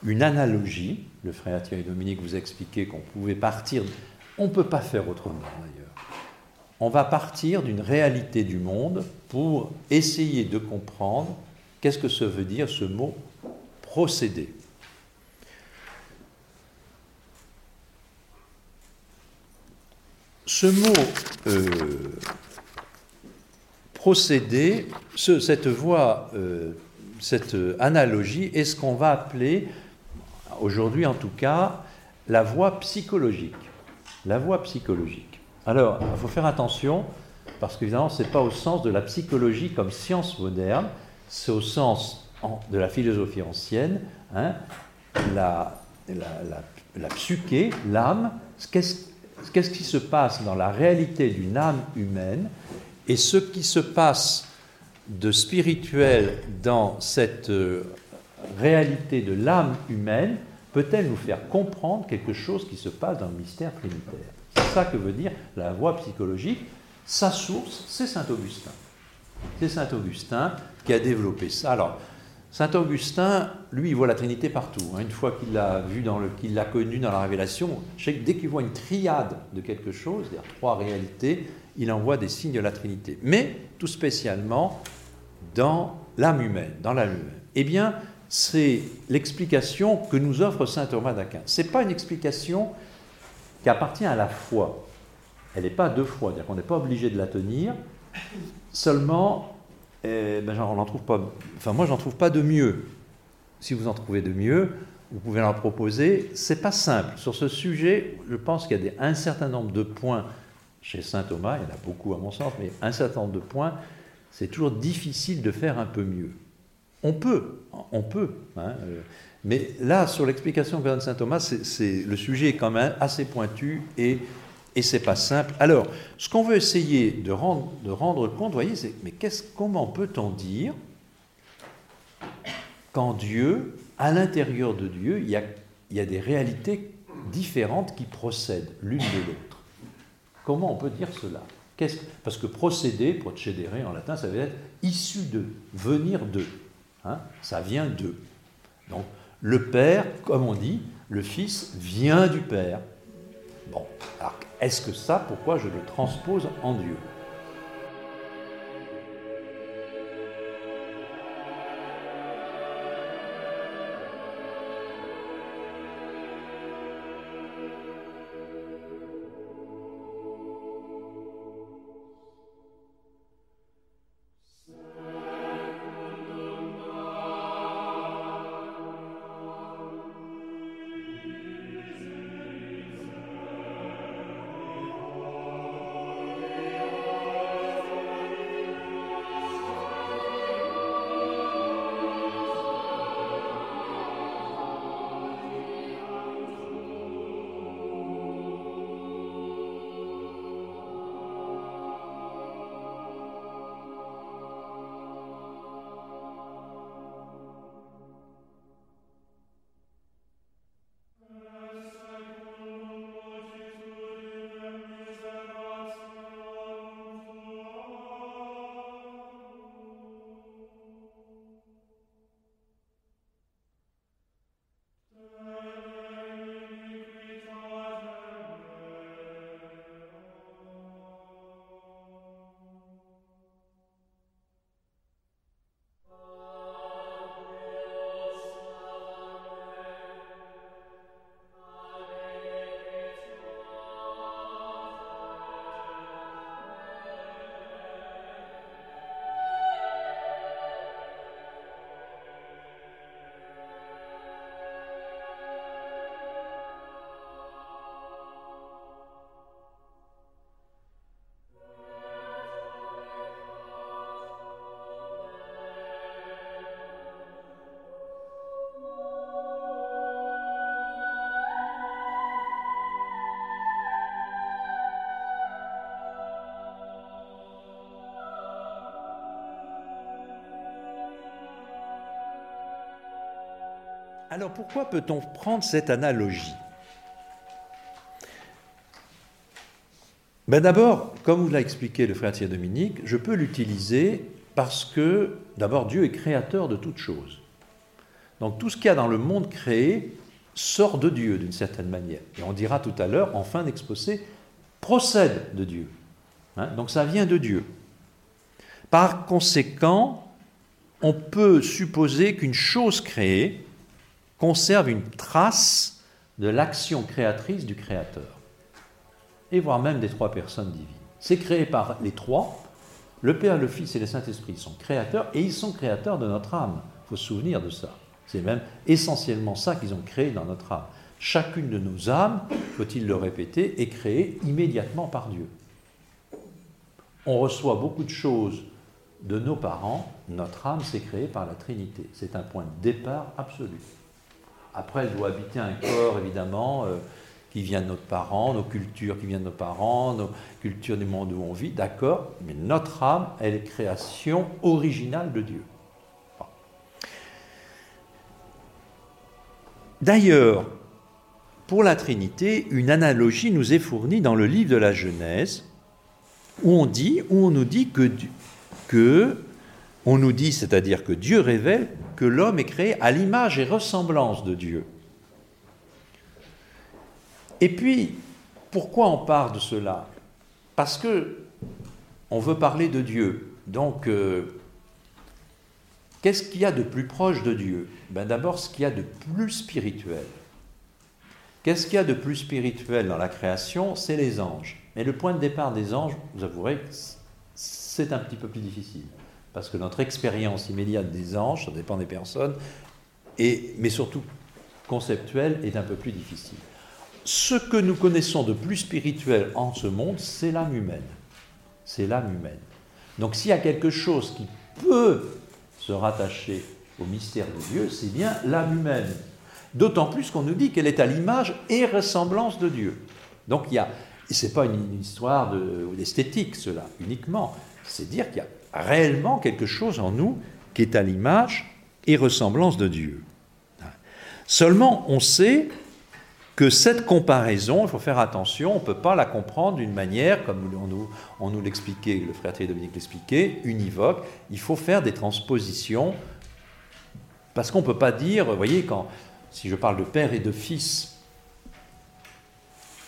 une analogie. Le frère Thierry Dominique vous a expliqué qu'on pouvait partir, on ne peut pas faire autrement d'ailleurs. On va partir d'une réalité du monde pour essayer de comprendre qu'est-ce que ça veut dire ce mot procéder. Ce mot euh, procéder, cette voie, euh, cette analogie est ce qu'on va appeler, aujourd'hui en tout cas, la voie psychologique. La voie psychologique. Alors, il faut faire attention, parce qu'évidemment, ce n'est pas au sens de la psychologie comme science moderne, c'est au sens de la philosophie ancienne, hein, la, psyché, l'âme, qu'est-ce qui se passe dans la réalité d'une âme humaine et ce qui se passe de spirituel dans cette euh, réalité de l'âme humaine peut-elle nous faire comprendre quelque chose qui se passe dans le mystère trinitaire? C'est ça que veut dire la voie psychologique. Sa source, c'est Saint Augustin. C'est Saint Augustin qui a développé ça. Alors, Saint Augustin, lui, il voit la Trinité partout. Hein. Une fois qu'il l'a vu, qu'il l'a connu dans la Révélation, dès qu'il voit une triade de quelque chose, c'est-à-dire trois réalités, il envoie des signes de la Trinité. Mais tout spécialement dans l'âme humaine, dans l'âme humaine. Eh bien, c'est l'explication que nous offre saint Thomas d'Aquin. Ce n'est pas une explication qui appartient à la foi. Elle n'est pas deux fois, c'est-à-dire qu'on n'est pas obligé de la tenir. Seulement, eh ben, j'en trouve pas. Enfin, moi, j'en trouve pas de mieux. Si vous en trouvez de mieux, vous pouvez leur proposer. C'est pas simple sur ce sujet. Je pense qu'il y a un certain nombre de points chez saint Thomas. Il y en a beaucoup à mon sens, mais un certain nombre de points. C'est toujours difficile de faire un peu mieux. On peut, on peut. Hein, euh, mais là, sur l'explication donne saint Thomas, le sujet est quand même assez pointu et et c'est pas simple. Alors, ce qu'on veut essayer de rendre, de rendre compte, vous voyez, c'est mais comment peut-on dire qu'en Dieu, à l'intérieur de Dieu, il y, a, des réalités différentes qui procèdent l'une de l'autre? Comment on peut dire cela? Parce que procéder, procédere en latin, ça veut être issu de, venir de. Hein ça vient de. Donc, le Père, comme on dit, le Fils vient du Père. Bon, alors est-ce que ça, pourquoi je le transpose en Dieu? Alors pourquoi peut-on prendre cette analogie ben D'abord, comme vous l'a expliqué le frère Thierry Dominique, je peux l'utiliser parce que d'abord Dieu est créateur de toutes choses. Donc tout ce qu'il y a dans le monde créé sort de Dieu d'une certaine manière. Et on dira tout à l'heure, en fin d'exposé, procède de Dieu. Hein, donc ça vient de Dieu. Par conséquent, on peut supposer qu'une chose créée conserve une trace de l'action créatrice du Créateur, et voire même des trois personnes divines. C'est créé par les trois, le Père, le Fils et le Saint-Esprit sont créateurs, et ils sont créateurs de notre âme. Il faut se souvenir de ça. C'est même essentiellement ça qu'ils ont créé dans notre âme. Chacune de nos âmes, faut-il le répéter, est créée immédiatement par Dieu. On reçoit beaucoup de choses de nos parents, notre âme s'est créée par la Trinité. C'est un point de départ absolu. Après, elle doit habiter un corps, évidemment, euh, qui vient de nos parents, nos cultures qui viennent de nos parents, nos cultures du monde où on vit, d'accord, mais notre âme, elle est création originale de Dieu. D'ailleurs, pour la Trinité, une analogie nous est fournie dans le livre de la Genèse, où on dit, où on nous dit que, que on nous dit, c'est-à-dire que Dieu révèle que l'homme est créé à l'image et ressemblance de Dieu. Et puis, pourquoi on parle de cela? Parce que on veut parler de Dieu. Donc, euh, qu'est-ce qu'il y a de plus proche de Dieu? Ben D'abord, ce qu'il y a de plus spirituel. Qu'est-ce qu'il y a de plus spirituel dans la création? C'est les anges. Mais le point de départ des anges, vous avouerez c'est un petit peu plus difficile parce que notre expérience immédiate des anges, ça dépend des personnes, et, mais surtout conceptuelle, est un peu plus difficile. Ce que nous connaissons de plus spirituel en ce monde, c'est l'âme humaine. C'est l'âme humaine. Donc s'il y a quelque chose qui peut se rattacher au mystère de Dieu, c'est bien l'âme humaine. D'autant plus qu'on nous dit qu'elle est à l'image et ressemblance de Dieu. Donc il y a, et ce n'est pas une, histoire d'esthétique, cela, uniquement. C'est dire qu'il y a réellement quelque chose en nous qui est à l'image et ressemblance de Dieu. Seulement, on sait que cette comparaison, il faut faire attention, on ne peut pas la comprendre d'une manière, comme on nous, l'expliquait, le frère Thierry Dominique l'expliquait, univoque. Il faut faire des transpositions, parce qu'on ne peut pas dire, vous voyez, quand, si je parle de père et de fils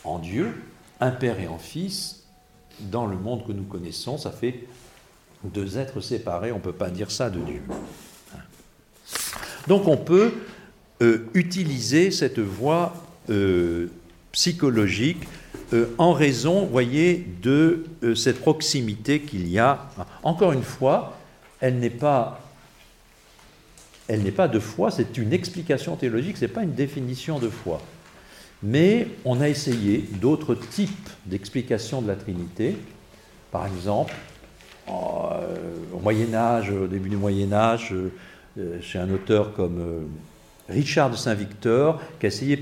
en Dieu, un père et un fils, dans le monde que nous connaissons, ça fait deux êtres séparés, on ne peut pas dire ça de Dieu. Donc on peut euh, utiliser cette voie euh, psychologique euh, en raison, voyez, de cette proximité qu'il y a. Encore une fois, elle n'est pas, elle n'est pas de foi, c'est une explication théologique, ce n'est pas une définition de foi. Mais on a essayé d'autres types d'explications de la Trinité. Par exemple, euh, au Moyen Âge, au début du Moyen Âge, euh, chez un auteur comme euh, Richard de Saint-Victor, qui a essayé,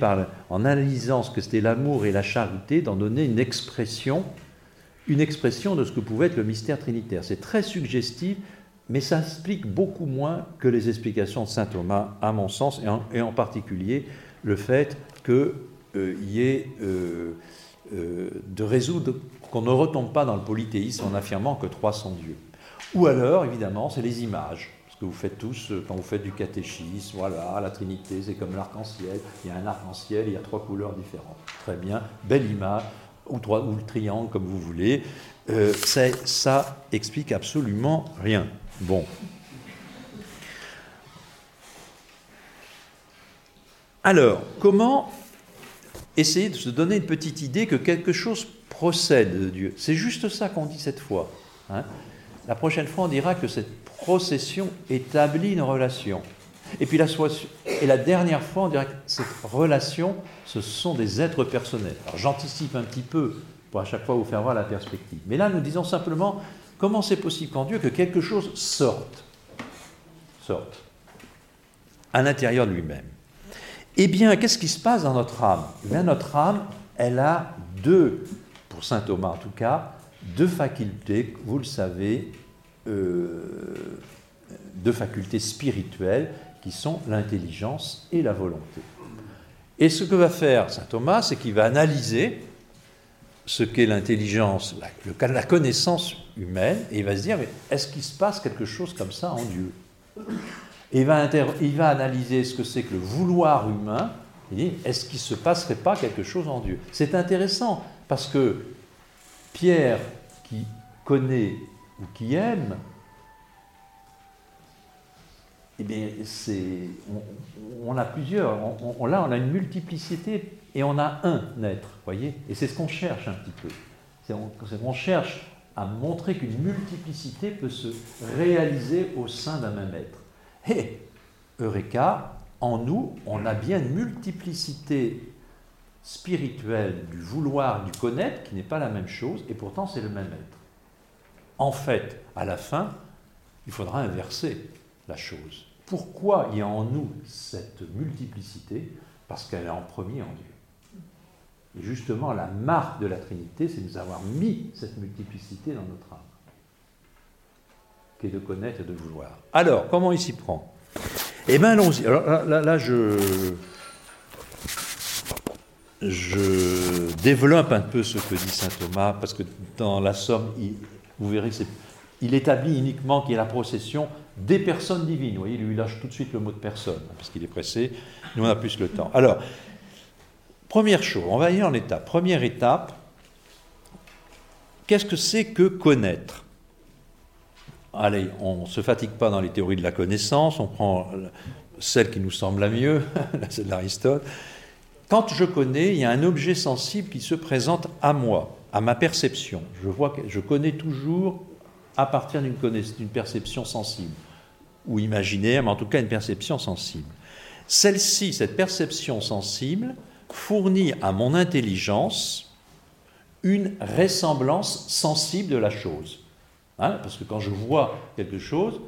en analysant ce que c'était l'amour et la charité, d'en donner une expression, une expression de ce que pouvait être le mystère trinitaire. C'est très suggestif, mais ça explique beaucoup moins que les explications de saint Thomas, à mon sens, et en, particulier le fait qu'il y ait de résoudre qu'on ne retombe pas dans le polythéisme en affirmant que trois sont Dieu. Ou alors, évidemment, c'est les images. Ce que vous faites tous euh, quand vous faites du catéchisme, voilà, la Trinité, c'est comme l'arc-en-ciel. Il y a un arc-en-ciel, il y a trois couleurs différentes. Très bien, belle image, ou, trois, le triangle, comme vous voulez. Euh, ça explique absolument rien. Bon. Alors, comment essayer de se donner une petite idée que quelque chose procède de Dieu. C'est juste ça qu'on dit cette fois. Hein. La prochaine fois, on dira que cette procession établit une relation. Et puis la, dernière fois, on dira que cette relation, ce sont des êtres personnels. Alors j'anticipe un petit peu pour à chaque fois vous faire voir la perspective. Mais là, nous disons simplement comment c'est possible qu'en Dieu que quelque chose sorte, sorte à l'intérieur de lui-même. Eh bien, qu'est-ce qui se passe dans notre âme? Eh bien, notre âme, elle a deux pour saint Thomas en tout cas, deux facultés, vous le savez, euh, deux facultés spirituelles qui sont l'intelligence et la volonté. Et ce que va faire saint Thomas, c'est qu'il va analyser ce qu'est l'intelligence, la, la, connaissance humaine, et il va se dire, est-ce qu'il se passe quelque chose comme ça en Dieu? Et il va, analyser ce que c'est que le vouloir humain, il dit, est-ce qu'il ne se passerait pas quelque chose en Dieu? C'est intéressant, parce que Pierre, qui connaît ou qui aime, eh bien, on, a plusieurs. Là, on a une multiplicité et on a un être, voyez? Et c'est ce qu'on cherche un petit peu. On, cherche à montrer qu'une multiplicité peut se réaliser au sein d'un même être. Et, Eureka, en nous, on a bien une multiplicité spirituelle du vouloir, du connaître, qui n'est pas la même chose, et pourtant c'est le même être. En fait, à la fin, il faudra inverser la chose. Pourquoi il y a en nous cette multiplicité? Parce qu'elle est en premier en Dieu. Et justement, la marque de la Trinité, c'est nous avoir mis cette multiplicité dans notre âme, qui est de connaître et de vouloir. Alors, comment il s'y prend? Eh bien, allons-y. Alors là, je, développe un peu ce que dit saint Thomas, parce que dans la Somme, vous verrez, il établit uniquement qu'il y a la procession des personnes divines. Vous voyez, lui, il lâche tout de suite le mot de personne, parce qu'il est pressé. Nous, on a plus le temps. Alors, première chose, on va y aller en étape. Première étape, qu'est-ce que c'est que connaître? Allez, on ne se fatigue pas dans les théories de la connaissance, on prend celle qui nous semble la mieux, (laughs) celle d'Aristote. Quand je connais, il y a un objet sensible qui se présente à moi, à ma perception. Je, vois je connais toujours à partir d'une perception sensible ou imaginaire, mais en tout cas une perception sensible. Celle-ci, cette perception sensible, fournit à mon intelligence une ressemblance sensible de la chose. Hein, parce que quand je vois quelque chose,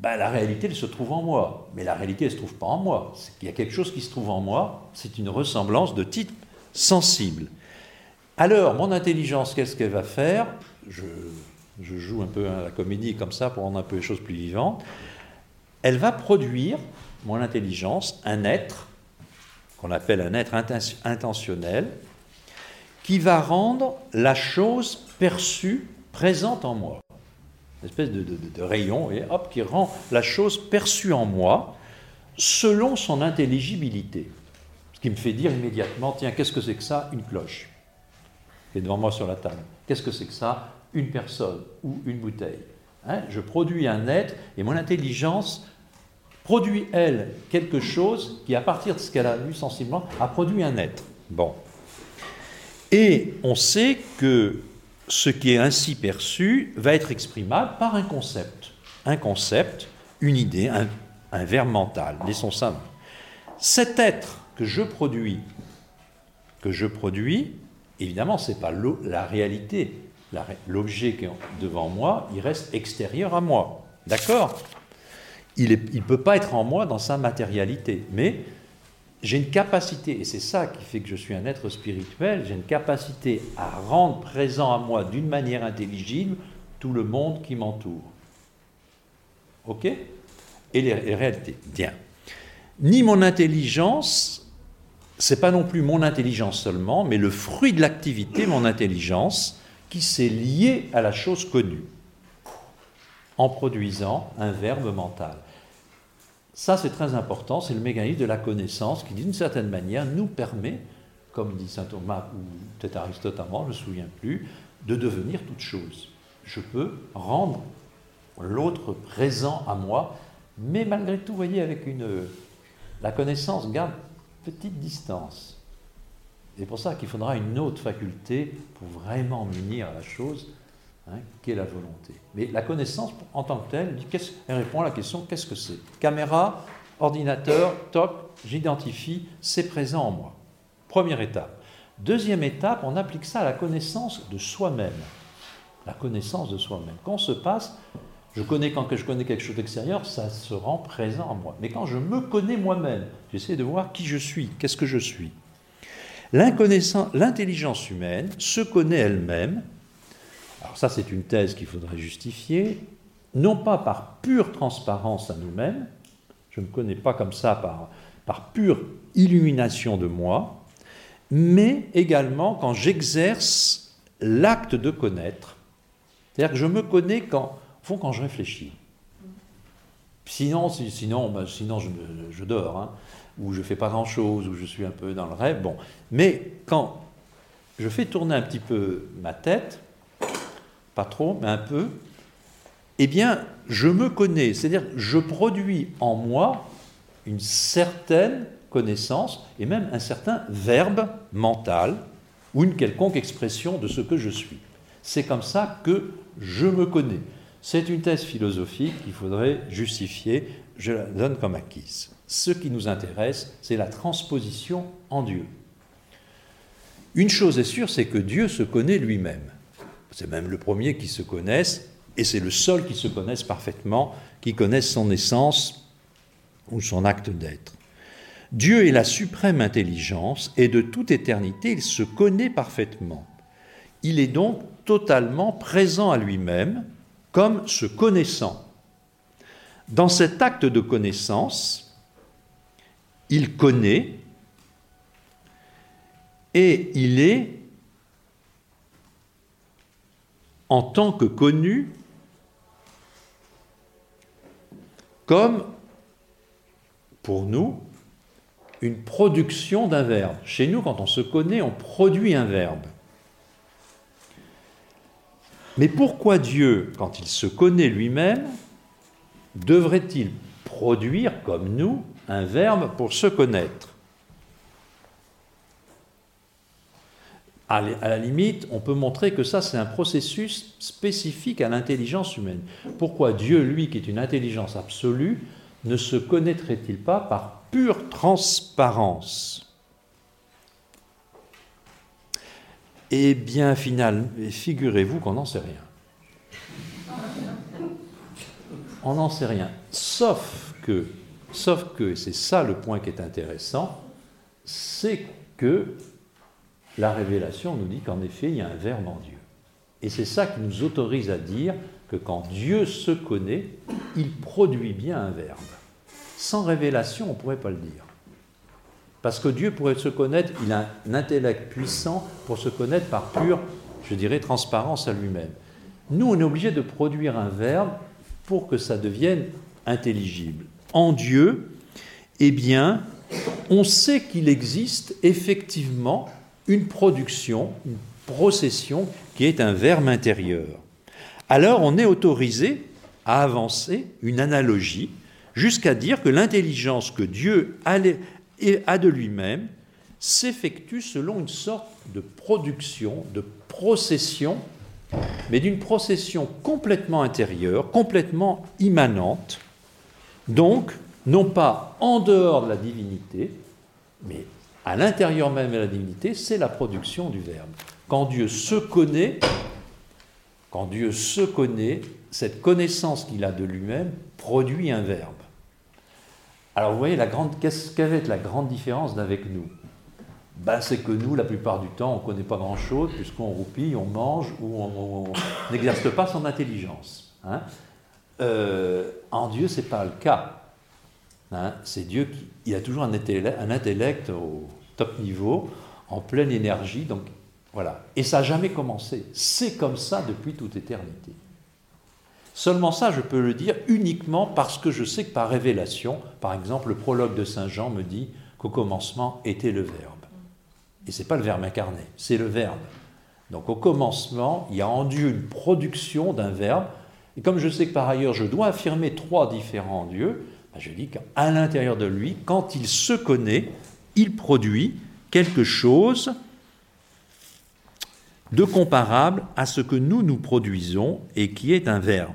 ben, la réalité, elle se trouve en moi. Mais la réalité, elle ne se trouve pas en moi. Il y a quelque chose qui se trouve en moi, c'est une ressemblance de type sensible. Alors, mon intelligence, qu'est-ce qu'elle va faire? Je, je joue un peu à la comédie comme ça pour rendre un peu les choses plus vivantes, elle va produire, mon intelligence, un être, qu'on appelle un être intentionnel, qui va rendre la chose perçue présente en moi. Une espèce de, rayon, et hop, qui rend la chose perçue en moi selon son intelligibilité. Ce qui me fait dire immédiatement, tiens, qu'est-ce que c'est que ça Une cloche. Qui est devant moi sur la table. Qu'est-ce que c'est que ça une personne ou une bouteille. Hein, je produis un être et mon intelligence produit, elle, quelque chose qui, à partir de ce qu'elle a vu sensiblement, a produit un être. Bon. Et on sait que ce qui est ainsi perçu va être exprimable par un concept. Un concept, une idée, un, verbe mental, laissons ça. Cet être que je produis, que je produis, évidemment, ce n'est pas la réalité, l'objet qui est devant moi, il reste extérieur à moi. D'accord? Il ne peut pas être en moi dans sa matérialité, mais j'ai une capacité, et c'est ça qui fait que je suis un être spirituel, j'ai une capacité à rendre présent à moi d'une manière intelligible tout le monde qui m'entoure. Ok? Et les, réalités. Bien. Ni mon intelligence, c'est pas non plus mon intelligence seulement, mais le fruit de l'activité, mon intelligence, qui s'est lié à la chose connue en produisant un verbe mental. Ça, c'est très important, c'est le mécanisme de la connaissance qui, d'une certaine manière, nous permet, comme dit saint Thomas ou peut-être Aristote avant, je ne me souviens plus, de devenir toute chose. Je peux rendre l'autre présent à moi, mais malgré tout, voyez, avec une. La connaissance garde petite distance. C'est pour ça qu'il faudra une autre faculté pour vraiment munir la chose, hein, qui est la volonté. Mais la connaissance, en tant que telle, elle répond à la question qu'est-ce que c'est? Caméra, ordinateur, top, j'identifie, c'est présent en moi. Première étape. Deuxième étape, on applique ça à la connaissance de soi-même. La connaissance de soi-même. Quand se passe, je connais quand je connais quelque chose d'extérieur, ça se rend présent en moi. Mais quand je me connais moi-même, j'essaie de voir qui je suis, qu'est-ce que je suis. L'intelligence humaine se connaît elle-même, ça c'est une thèse qu'il faudrait justifier, non pas par pure transparence à nous-mêmes, Je ne me connais pas comme ça par, par pure illumination de moi, mais également quand j'exerce l'acte de connaître. C'est-à-dire que je me connais quand, au fond, quand je réfléchis. Sinon, sinon, bah, sinon je, dors, hein, ou je ne fais pas grand-chose, ou je suis un peu dans le rêve. Bon. Mais quand je fais tourner un petit peu ma tête, pas trop, mais un peu, eh bien, je me connais, c'est-à-dire je produis en moi une certaine connaissance et même un certain verbe mental ou une quelconque expression de ce que je suis. C'est comme ça que je me connais. C'est une thèse philosophique qu'il faudrait justifier, je la donne comme acquise. Ce qui nous intéresse, c'est la transposition en Dieu. Une chose est sûre, c'est que Dieu se connaît lui-même. C'est même le premier qui se connaisse, et c'est le seul qui se connaisse parfaitement, qui connaisse son essence ou son acte d'être. Dieu est la suprême intelligence, et de toute éternité, il se connaît parfaitement. Il est donc totalement présent à lui-même, comme se connaissant. Dans cet acte de connaissance, il connaît et il est, en tant que connu, comme, pour nous, une production d'un verbe. Chez nous, quand on se connaît, on produit un verbe. Mais pourquoi Dieu, quand il se connaît lui-même, devrait-il produire, comme nous, un verbe pour se connaître? À la limite, on peut montrer que ça, c'est un processus spécifique à l'intelligence humaine. Pourquoi Dieu, lui, qui est une intelligence absolue, ne se connaîtrait-il pas par pure transparence? Eh bien, finalement, figurez-vous qu'on n'en sait rien. On n'en sait rien. Sauf que, sauf que, et c'est ça le point qui est intéressant, c'est que la révélation nous dit qu'en effet, il y a un verbe en Dieu. Et c'est ça qui nous autorise à dire que quand Dieu se connaît, il produit bien un verbe. Sans révélation, on ne pourrait pas le dire. Parce que Dieu pourrait se connaître, il a un intellect puissant pour se connaître par pure, je dirais, transparence à lui-même. Nous, on est obligé de produire un verbe pour que ça devienne intelligible. En Dieu, eh bien, on sait qu'il existe effectivement une production, une procession qui est un verbe intérieur. Alors on est autorisé à avancer une analogie jusqu'à dire que l'intelligence que Dieu a de lui-même s'effectue selon une sorte de production, de procession, mais d'une procession complètement intérieure, complètement immanente, donc non pas en dehors de la divinité, mais à l'intérieur même de la divinité, c'est la production du Verbe. Quand Dieu se connaît, quand Dieu se connaît, cette connaissance qu'il a de lui-même produit un Verbe. Alors vous voyez, la grande, qu'est-ce qu'avait la grande différence d'avec nous? Ben, C'est que nous, la plupart du temps, on ne connaît pas grand-chose, puisqu'on roupille, on mange ou on n'exerce pas son intelligence. Hein. Euh, en Dieu, ce n'est pas le cas. Hein. c'est Dieu qui a toujours un intellect, au top niveau, en pleine énergie. Donc voilà. Et ça n'a jamais commencé. C'est comme ça depuis toute éternité. Seulement ça, je peux le dire uniquement parce que je sais que par révélation, par exemple, le prologue de Saint Jean me dit qu'au commencement était le Verbe. Et ce n'est pas le Verbe incarné, c'est le Verbe. Donc au commencement, il y a en Dieu une production d'un Verbe. Et comme je sais que par ailleurs, je dois affirmer trois différents dieux, je dis qu'à l'intérieur de lui, quand il se connaît, il produit quelque chose de comparable à ce que nous nous produisons et qui est un verbe.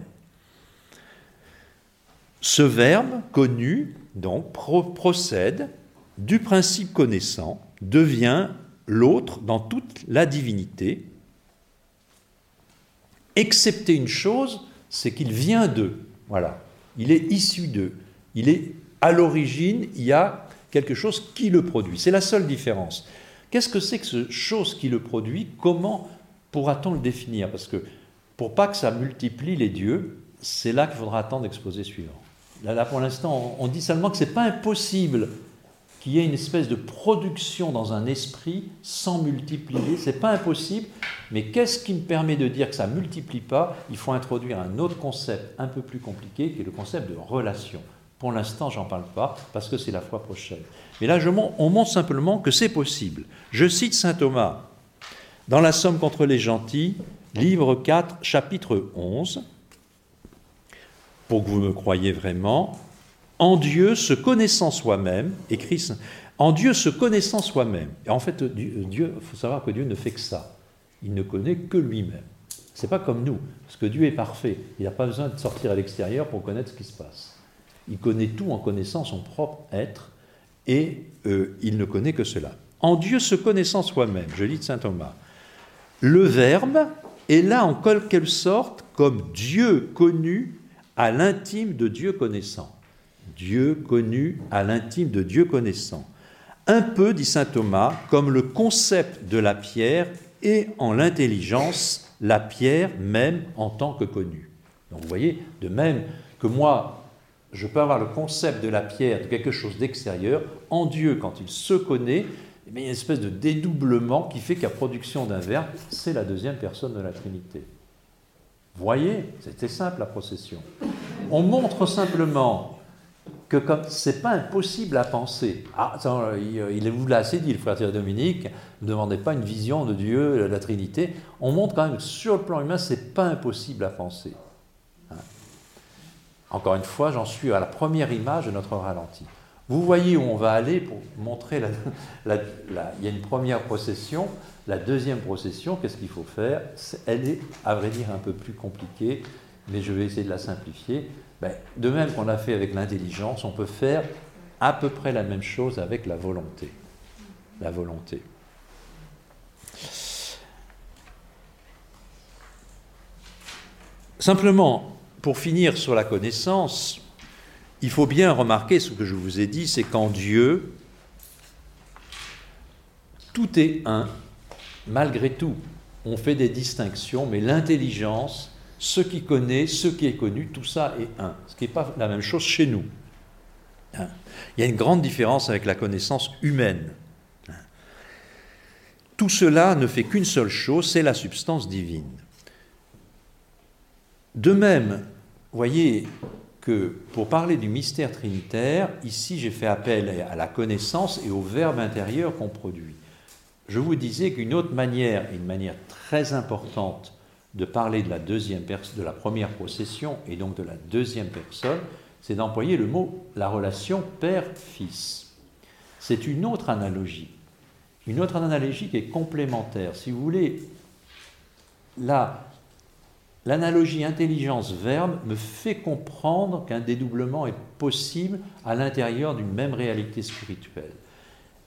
Ce verbe connu, donc, procède du principe connaissant, devient l'autre dans toute la divinité, excepté une chose, c'est qu'il vient d'eux. Voilà. Il est issu d'eux. Il est à l'origine, il y a quelque chose qui le produit. C'est la seule différence. Qu'est-ce que c'est que ce chose qui le produit? Comment pourra-t-on le définir? Parce que pour pas que ça multiplie les dieux, c'est là qu'il faudra attendre l'exposé suivant. Là, pour l'instant, on, dit seulement que ce n'est pas impossible qu'il y ait une espèce de production dans un esprit sans multiplier. Ce n'est pas impossible, mais qu'est-ce qui me permet de dire que ça multiplie pas? Il faut introduire un autre concept un peu plus compliqué, qui est le concept de relation. Pour l'instant, j'en parle pas, parce que c'est la fois prochaine. Mais là, on montre simplement que c'est possible. Je cite saint Thomas dans la Somme contre les gentils, livre 4, chapitre 11 pour que vous me croyiez vraiment, en Dieu se connaissant soi-même, écrit en Dieu se connaissant soi-même. En fait, Dieu, il faut savoir que Dieu ne fait que ça. Il ne connaît que lui-même. C'est pas comme nous, parce que Dieu est parfait. Il n'a pas besoin de sortir à l'extérieur pour connaître ce qui se passe. Il connaît tout en connaissant son propre être, et euh, il ne connaît que cela. En Dieu se connaissant soi-même, je lis de saint Thomas, le Verbe est là en quelque sorte comme Dieu connu à l'intime de Dieu connaissant. Dieu connu à l'intime de Dieu connaissant. Un peu, dit saint Thomas, comme le concept de la pierre est en l'intelligence la pierre même en tant que connue. Donc vous voyez, de même que moi, je peux avoir le concept de la pierre, de quelque chose d'extérieur, en Dieu, quand il se connaît, eh il y a une espèce de dédoublement qui fait qu'à production d'un verbe, c'est la deuxième personne de la Trinité. Voyez, c'était simple la procession. On montre simplement que comme c'est pas impossible à penser. Ah, il, vous l'a assez dit, le frère Dominique, ne demandez pas une vision de Dieu, la Trinité. On montre quand même que sur le plan humain, c'est pas impossible à penser. Encore une fois, j'en suis à la première image de notre ralenti. Vous voyez où on va aller pour montrer la, il y a une première procession, la deuxième procession, qu'est-ce qu'il faut faire? Elle est, à vrai dire, un peu plus compliquée, mais je vais essayer de la simplifier. Ben, de même qu'on l'a fait avec l'intelligence, on peut faire à peu près la même chose avec la volonté. La volonté. Simplement, pour finir sur la connaissance, il faut bien remarquer ce que je vous ai dit, c'est qu'en Dieu, tout est un. Malgré tout, on fait des distinctions, mais l'intelligence, ce qui connaît, ce qui est connu, tout ça est un. Ce qui n'est pas la même chose chez nous. Hein. Il y a une grande différence avec la connaissance humaine. Hein. Tout cela ne fait qu'une seule chose, c'est la substance divine. De même, voyez, que pour parler du mystère trinitaire, ici j'ai fait appel à la connaissance et au verbe intérieur qu'on produit. Je vous disais qu'une autre manière, une manière très importante de parler de la, deuxième de la première procession et donc de la deuxième personne, c'est d'employer le mot la relation père-fils. C'est une autre analogie. Une autre analogie qui est complémentaire. Si vous voulez, là, L'analogie intelligence-verbe me fait comprendre qu'un dédoublement est possible à l'intérieur d'une même réalité spirituelle.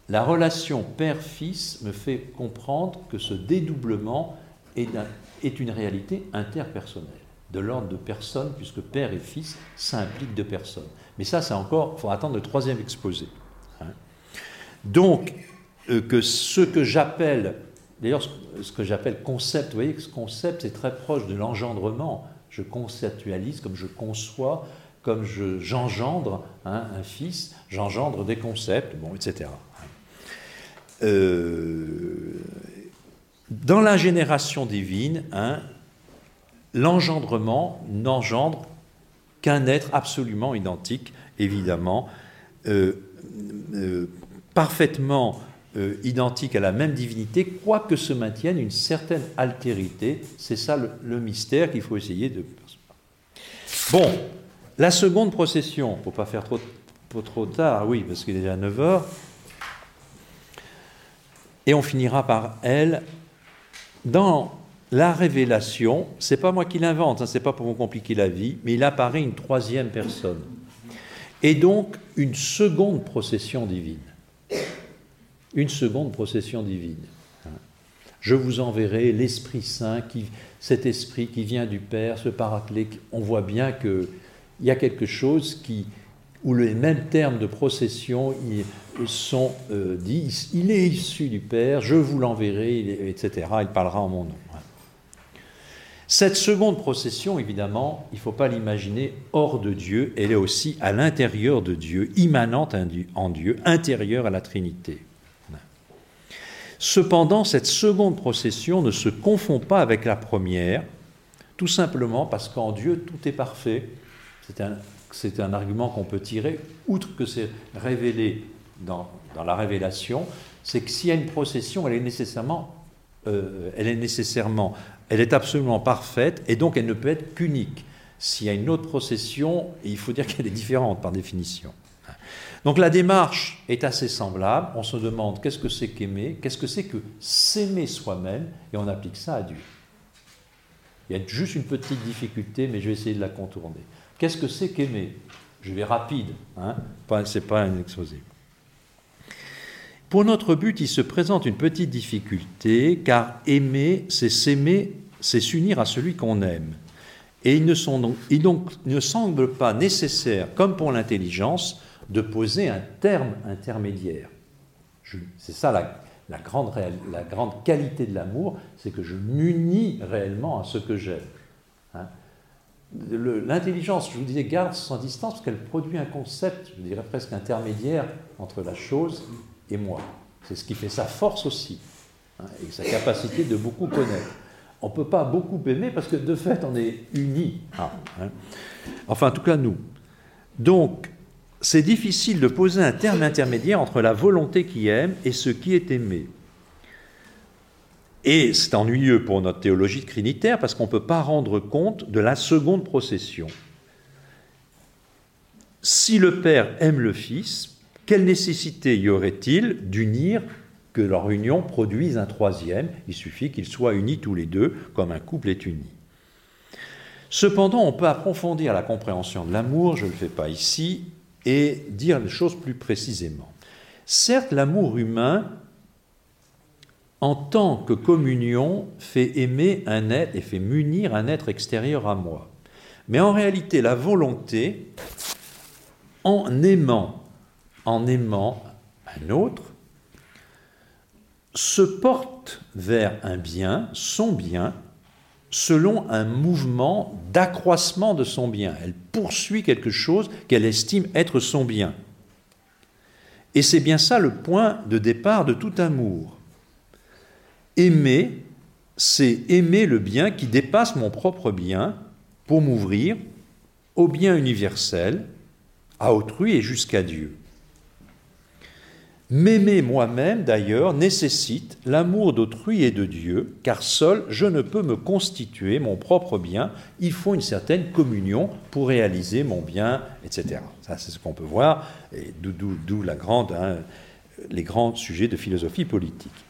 La relation père-fils me fait comprendre que ce dédoublement est, une réalité interpersonnelle, de l'ordre de personnes, puisque père et fils, ça deux personnes. Mais ça, c'est encore, il faut attendre le troisième exposé. Hein. Donc, euh, que ce que j'appelle D'ailleurs, ce que j'appelle concept, vous voyez que ce concept est très proche de l'engendrement. Je conceptualise comme je conçois, comme j'engendre hein, un fils, j'engendre des concepts, etc. Euh, dans la génération divine, hein, l'engendrement n'engendre qu'un être absolument identique, évidemment, euh, euh, parfaitement euh, identique à la même divinité, quoique se maintienne une certaine altérité. C'est ça le, mystère qu'il faut essayer de... Bon, la seconde procession, pour pas faire trop, trop tard, oui, parce qu'il est déjà 9 heures, et on finira par elle. Dans la révélation, c'est pas moi qui l'invente, hein, c'est pas pour vous compliquer la vie, mais il apparaît une troisième personne. Et donc une seconde procession divine une seconde procession divine. Je vous enverrai l'Esprit Saint, cet Esprit qui vient du Père, ce paraclet. On voit bien qu'il y a quelque chose qui, où les mêmes termes de procession sont euh, dits. Il est issu du Père, je vous l'enverrai, etc. Il parlera en mon nom. Cette seconde procession, évidemment, il ne faut pas l'imaginer hors de Dieu, elle est aussi à l'intérieur de Dieu, immanente en Dieu, intérieure à la Trinité. Cependant, cette seconde procession ne se confond pas avec la première, tout simplement parce qu'en Dieu, tout est parfait. C'est un, argument qu'on peut tirer, outre que c'est révélé dans, la révélation, c'est que s'il y a une procession, elle est nécessairement, euh, elle est nécessairement, elle est absolument parfaite, et donc elle ne peut être qu'unique. S'il y a une autre procession, il faut dire (laughs) qu'elle est différente par définition. Donc la démarche est assez semblable. On se demande qu'est-ce que c'est qu'aimer, qu'est-ce que c'est que s'aimer soi-même, et on applique ça à Dieu. Il y a juste une petite difficulté, mais je vais essayer de la contourner. Qu'est-ce que c'est qu'aimer? Je vais rapide, hein ce n'est pas un exposé. Pour notre but, il se présente une petite difficulté, car aimer, c'est s'aimer, c'est s'unir à celui qu'on aime. Et il ne, sont donc, ne semble pas nécessaire, comme pour l'intelligence, de poser un terme intermédiaire. C'est ça la, grande, la, grande, qualité de l'amour, c'est que je m'unis réellement à ce que j'aime. Hein. L'intelligence, je vous disais, garde son distance parce qu'elle produit un concept, je dirais presque intermédiaire entre la chose et moi. C'est ce qui fait sa force aussi, hein, et sa capacité de beaucoup connaître. On ne peut pas beaucoup aimer parce que de fait, on est unis. Hein. Enfin, en tout cas, nous. Donc, c'est difficile de poser un terme intermédiaire entre la volonté qui aime et ce qui est aimé. Et c'est ennuyeux pour notre théologie trinitaire parce qu'on ne peut pas rendre compte de la seconde procession. Si le Père aime le Fils, quelle nécessité y aurait-il d'unir que leur union produise un troisième? Il suffit qu'ils soient unis tous les deux, comme un couple est uni. Cependant, on peut approfondir la compréhension de l'amour, je ne le fais pas ici, et dire les choses plus précisément. Certes, l'amour humain, en tant que communion, fait aimer un être et fait munir un être extérieur à moi. Mais en réalité, la volonté, en aimant, en aimant un autre, se porte vers un bien, son bien, selon un mouvement d'accroissement de son bien. Elle poursuit quelque chose qu'elle estime être son bien. Et c'est bien ça le point de départ de tout amour. Aimer, c'est aimer le bien qui dépasse mon propre bien pour m'ouvrir au bien universel, à autrui et jusqu'à Dieu. M'aimer moi-même, d'ailleurs, nécessite l'amour d'autrui et de Dieu, car seul je ne peux me constituer mon propre bien. Il faut une certaine communion pour réaliser mon bien, etc. Ça, c'est ce qu'on peut voir, et d'où hein, les grands sujets de philosophie politique.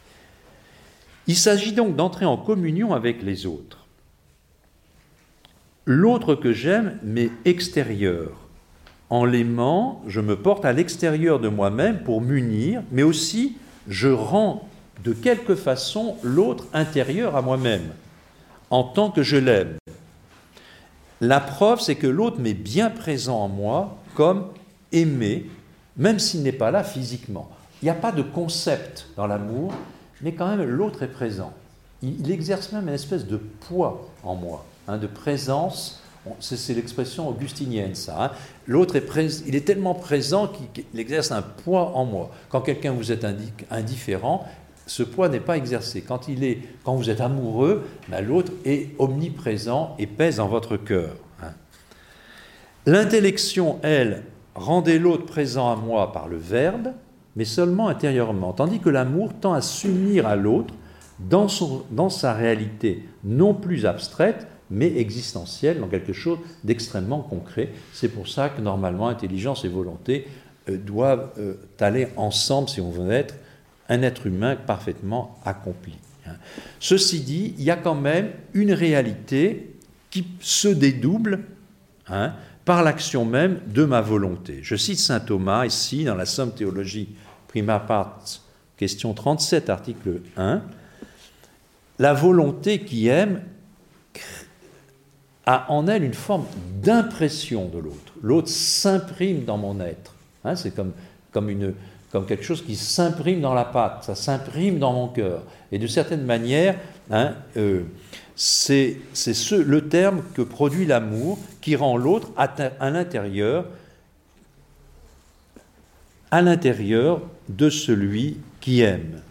Il s'agit donc d'entrer en communion avec les autres. L'autre que j'aime m'est extérieur, en l'aimant, je me porte à l'extérieur de moi-même pour m'unir, mais aussi je rends de quelque façon l'autre intérieur à moi-même, en tant que je l'aime. La preuve, c'est que l'autre m'est bien présent en moi comme aimé, même s'il n'est pas là physiquement. Il n'y a pas de concept dans l'amour, mais quand même l'autre est présent. Il, exerce même une espèce de poids en moi, hein, de présence c'est l'expression augustinienne, ça. Hein. L'autre est il est tellement présent qu'il exerce un poids en moi. Quand quelqu'un vous est indifférent, ce poids n'est pas exercé. Quand, il est, quand vous êtes amoureux, ben, l'autre est omniprésent et pèse en votre cœur. Hein. L'intellection, elle, rendait l'autre présent à moi par le verbe, mais seulement intérieurement, tandis que l'amour tend à s'unir à l'autre dans, dans sa réalité non plus abstraite, mais existentielle, dans quelque chose d'extrêmement concret. C'est pour ça que normalement intelligence et volonté euh, doivent euh, aller ensemble si on veut être un être humain parfaitement accompli. Hein. Ceci dit, il y a quand même une réalité qui se dédouble hein, par l'action même de ma volonté. Je cite saint Thomas ici dans la Somme théologie prima part, question 37, article 1. La volonté qui aime a en elle une forme d'impression de l'autre. L'autre s'imprime dans mon être. Hein, c'est comme, comme, une, comme quelque chose qui s'imprime dans la pâte, ça s'imprime dans mon cœur. Et de certaine manière, hein, euh, c'est le terme que produit l'amour qui rend l'autre à l'intérieur, à l'intérieur de celui qui aime.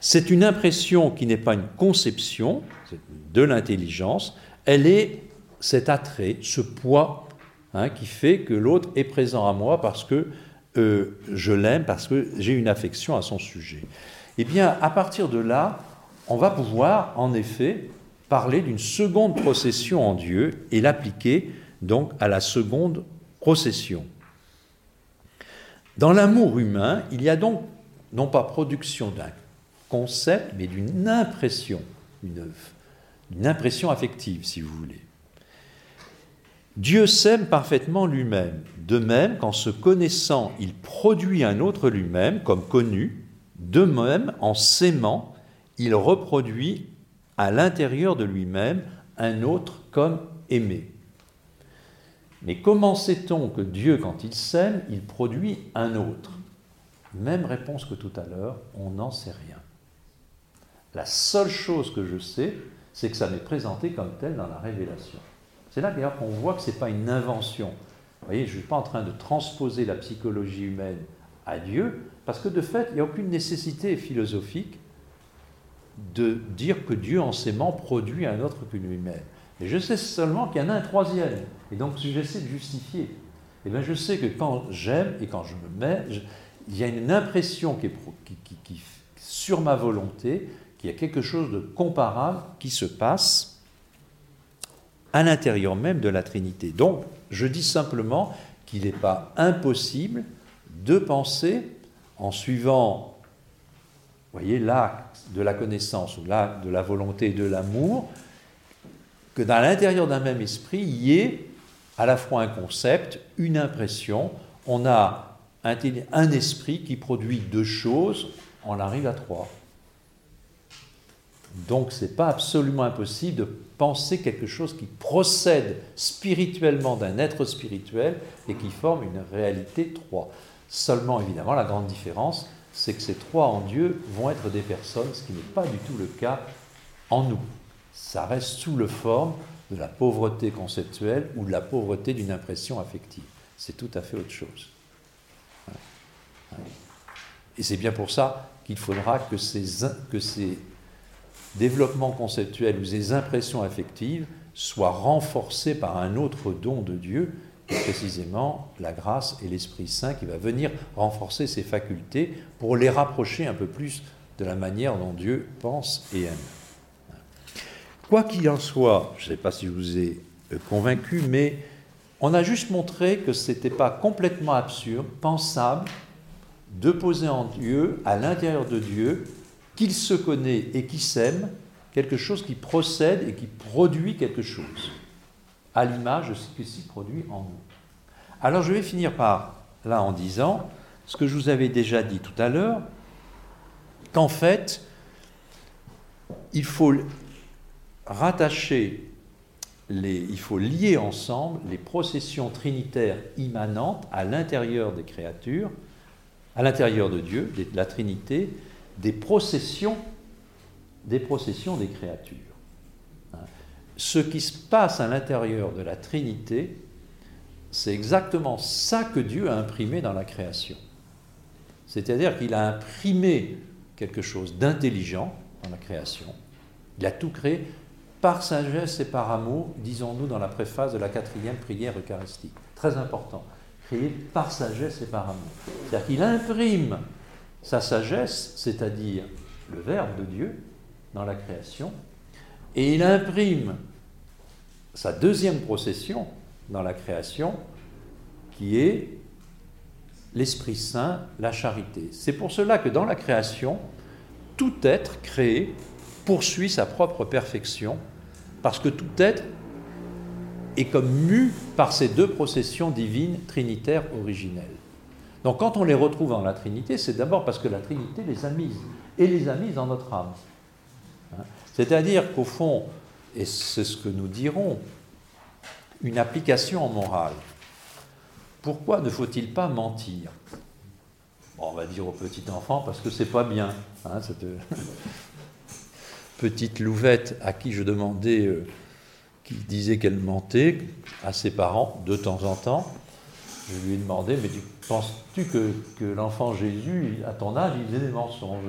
C'est une impression qui n'est pas une conception de l'intelligence, elle est cet attrait, ce poids hein, qui fait que l'autre est présent à moi parce que euh, je l'aime, parce que j'ai une affection à son sujet. Eh bien, à partir de là, on va pouvoir en effet parler d'une seconde procession en Dieu et l'appliquer donc à la seconde procession. Dans l'amour humain, il y a donc non pas production d'un concept, mais d'une impression, une impression affective, si vous voulez. Dieu s'aime parfaitement lui-même. De même qu'en se connaissant, il produit un autre lui-même comme connu, de même, en s'aimant, il reproduit à l'intérieur de lui-même un autre comme aimé. Mais comment sait-on que Dieu, quand il s'aime, il produit un autre? Même réponse que tout à l'heure, on n'en sait rien. La seule chose que je sais, c'est que ça m'est présenté comme tel dans la révélation. C'est là d'ailleurs qu'on voit que ce n'est pas une invention. Vous voyez, je ne suis pas en train de transposer la psychologie humaine à Dieu, parce que de fait, il n'y a aucune nécessité philosophique de dire que Dieu, en s'aimant, produit un autre que lui-même. Et je sais seulement qu'il y en a un troisième. Et donc, j'essaie de justifier, eh bien, je sais que quand j'aime et quand je me mets, il y a une impression qui est qui, sur ma volonté qu'il y a quelque chose de comparable qui se passe à l'intérieur même de la Trinité. Donc, je dis simplement qu'il n'est pas impossible de penser, en suivant, voyez, l'acte de la connaissance ou l'acte de la volonté et de l'amour, que dans l'intérieur d'un même esprit, il y ait à la fois un concept, une impression. On a un esprit qui produit deux choses, on arrive à trois. Donc ce n'est pas absolument impossible de penser quelque chose qui procède spirituellement d'un être spirituel et qui forme une réalité trois. Seulement, évidemment, la grande différence, c'est que ces trois en Dieu vont être des personnes, ce qui n'est pas du tout le cas en nous. Ça reste sous le forme de la pauvreté conceptuelle ou de la pauvreté d'une impression affective. C'est tout à fait autre chose. Et c'est bien pour ça qu'il faudra que ces, que ces développement conceptuel ou ces impressions affectives soient renforcées par un autre don de Dieu, précisément la grâce et l'Esprit Saint qui va venir renforcer ces facultés pour les rapprocher un peu plus de la manière dont Dieu pense et aime. Quoi qu'il en soit, je ne sais pas si je vous ai euh, convaincu, mais on a juste montré que ce n'était pas complètement absurde, pensable, de poser en Dieu, à l'intérieur de Dieu, qu'il se connaît et qui s'aime, quelque chose qui procède et qui produit quelque chose, à l'image de ce qui s'y produit en nous. Alors je vais finir par là en disant ce que je vous avais déjà dit tout à l'heure, qu'en fait, il faut rattacher, les, il faut lier ensemble les processions trinitaires immanentes à l'intérieur des créatures, à l'intérieur de Dieu, de la Trinité, des processions des processions des créatures. Hein. Ce qui se passe à l'intérieur de la Trinité, c'est exactement ça que Dieu a imprimé dans la création. C'est-à-dire qu'il a imprimé quelque chose d'intelligent dans la création. Il a tout créé par sagesse et par amour, disons-nous dans la préface de la quatrième prière eucharistique. Très important. Créé par sagesse et par amour. C'est-à-dire qu'il imprime sa sagesse, c'est-à-dire le Verbe de Dieu, dans la création, et il imprime sa deuxième procession dans la création, qui est l'Esprit Saint, la charité. C'est pour cela que dans la création, tout être créé poursuit sa propre perfection, parce que tout être est comme mu par ces deux processions divines trinitaires originelles. Donc quand on les retrouve dans la Trinité, c'est d'abord parce que la Trinité les a mises, et les a mises dans notre âme. Hein? C'est-à-dire qu'au fond, et c'est ce que nous dirons, une application en morale. Pourquoi ne faut-il pas mentir? On va dire au petit enfant parce que c'est pas bien. Hein, cette petite louvette à qui je demandais, euh, qui disait qu'elle mentait à ses parents de temps en temps. Je lui ai demandé, mais penses-tu que, que l'enfant Jésus, à ton âge, il faisait des mensonges?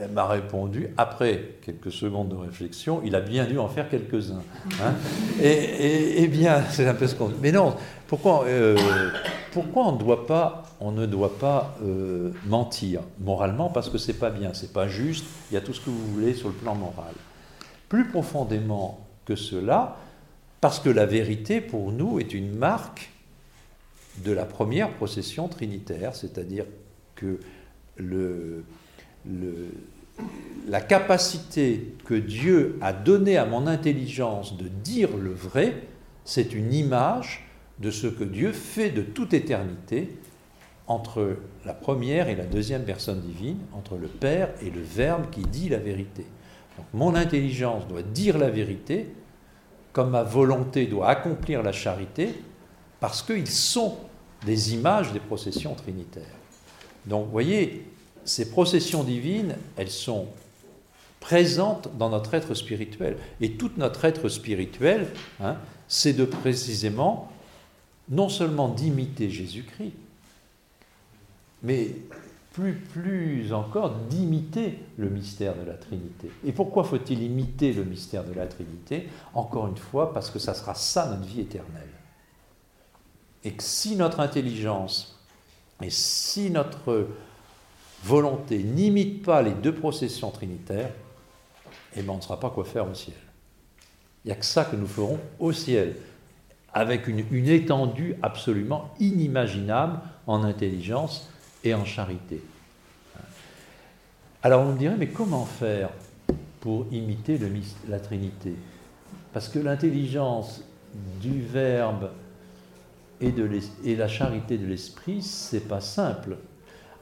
Elle m'a répondu, après quelques secondes de réflexion, il a bien dû en faire quelques-uns. Hein. (laughs) et, bien, c'est un peu ce qu'on dit. Mais non, pourquoi, euh, pourquoi on, doit pas, on, ne doit pas euh, mentir moralement? Parce que c'est pas bien, c'est pas juste, il y a tout ce que vous voulez sur le plan moral. Plus profondément que cela, parce que la vérité, pour nous, est une marque de la première procession trinitaire, c'est-à-dire que la capacité que Dieu a donnée à mon intelligence de dire le vrai, c'est une image de ce que Dieu fait de toute éternité entre la première et la deuxième personne divine, entre le Père et le Verbe qui dit la vérité. Donc mon intelligence doit dire la vérité, comme ma volonté doit accomplir la charité, parce qu'ils sont des images des processions trinitaires. Donc vous voyez, ces processions divines, elles sont présentes dans notre être spirituel. Et tout notre être spirituel, hein, c'est de précisément, non seulement d'imiter Jésus-Christ, mais plus, plus encore d'imiter le mystère de la Trinité. Et pourquoi faut-il imiter le mystère de la Trinité? Encore une fois, parce que ça sera ça notre vie éternelle. Et que si notre intelligence et si notre volonté n'imite pas les deux processions trinitaires, eh bien on ne saura pas quoi faire au ciel. Il n'y a que ça que nous ferons au ciel, avec une, étendue absolument inimaginable en intelligence et en charité. Alors on me dirait, mais comment faire pour imiter la Trinité? Parce que l'intelligence du Verbe et, de la charité de l'Esprit, c'est pas simple.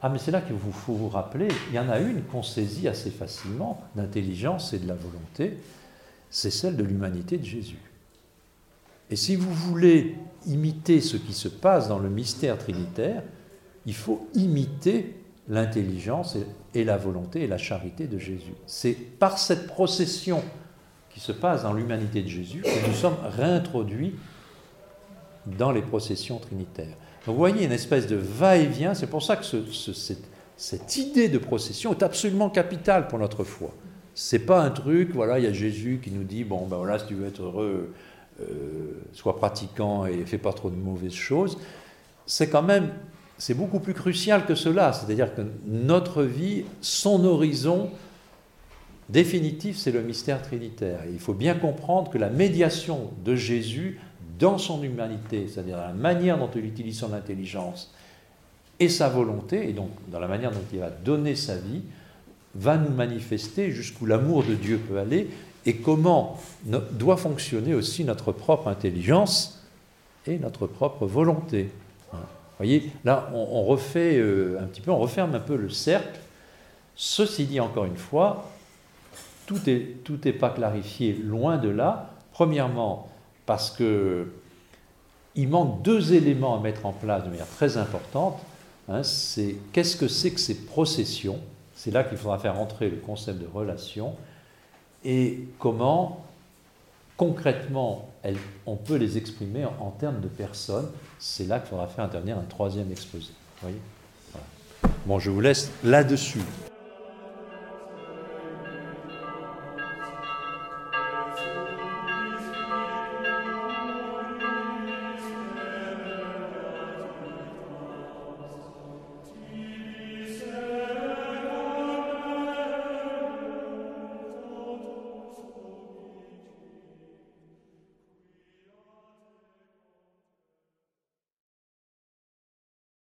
Ah, mais c'est là qu'il faut vous rappeler, il y en a une qu'on saisit assez facilement, d'intelligence et de la volonté, c'est celle de l'humanité de Jésus. Et si vous voulez imiter ce qui se passe dans le mystère trinitaire, il faut imiter l'intelligence et la volonté et la charité de Jésus. C'est par cette procession qui se passe dans l'humanité de Jésus que nous sommes réintroduits dans les processions trinitaires vous voyez une espèce de va-et-vient, c'est pour ça que cette, idée de procession est absolument capitale pour notre foi. C'est pas un truc, voilà, il y a Jésus qui nous dit, bon ben voilà, si tu veux être heureux, euh, sois pratiquant et fais pas trop de mauvaises choses. C'est quand même, c'est beaucoup plus crucial que cela. C'est-à-dire que notre vie, son horizon définitif, c'est le mystère trinitaire. il faut bien comprendre que la médiation de Jésus dans son humanité, c'est-à-dire dans la manière dont il utilise son intelligence et sa volonté, et donc dans la manière dont il va donner sa vie, va nous manifester jusqu'où l'amour de Dieu peut aller et comment doit fonctionner aussi notre propre intelligence et notre propre volonté. Vous voyez, là, on, refait euh, un petit peu, on referme un peu le cercle. Ceci dit, encore une fois, tout n'est pas clarifié, loin de là. Premièrement, parce que il manque deux éléments à mettre en place de manière très importante. Hein, c'est qu'est-ce que c'est que ces processions C'est là qu'il faudra faire entrer le concept de relation et comment concrètement on peut les exprimer en, termes de personnes. C'est là qu'il faudra faire intervenir un troisième exposé. Bon, je vous laisse là-dessus.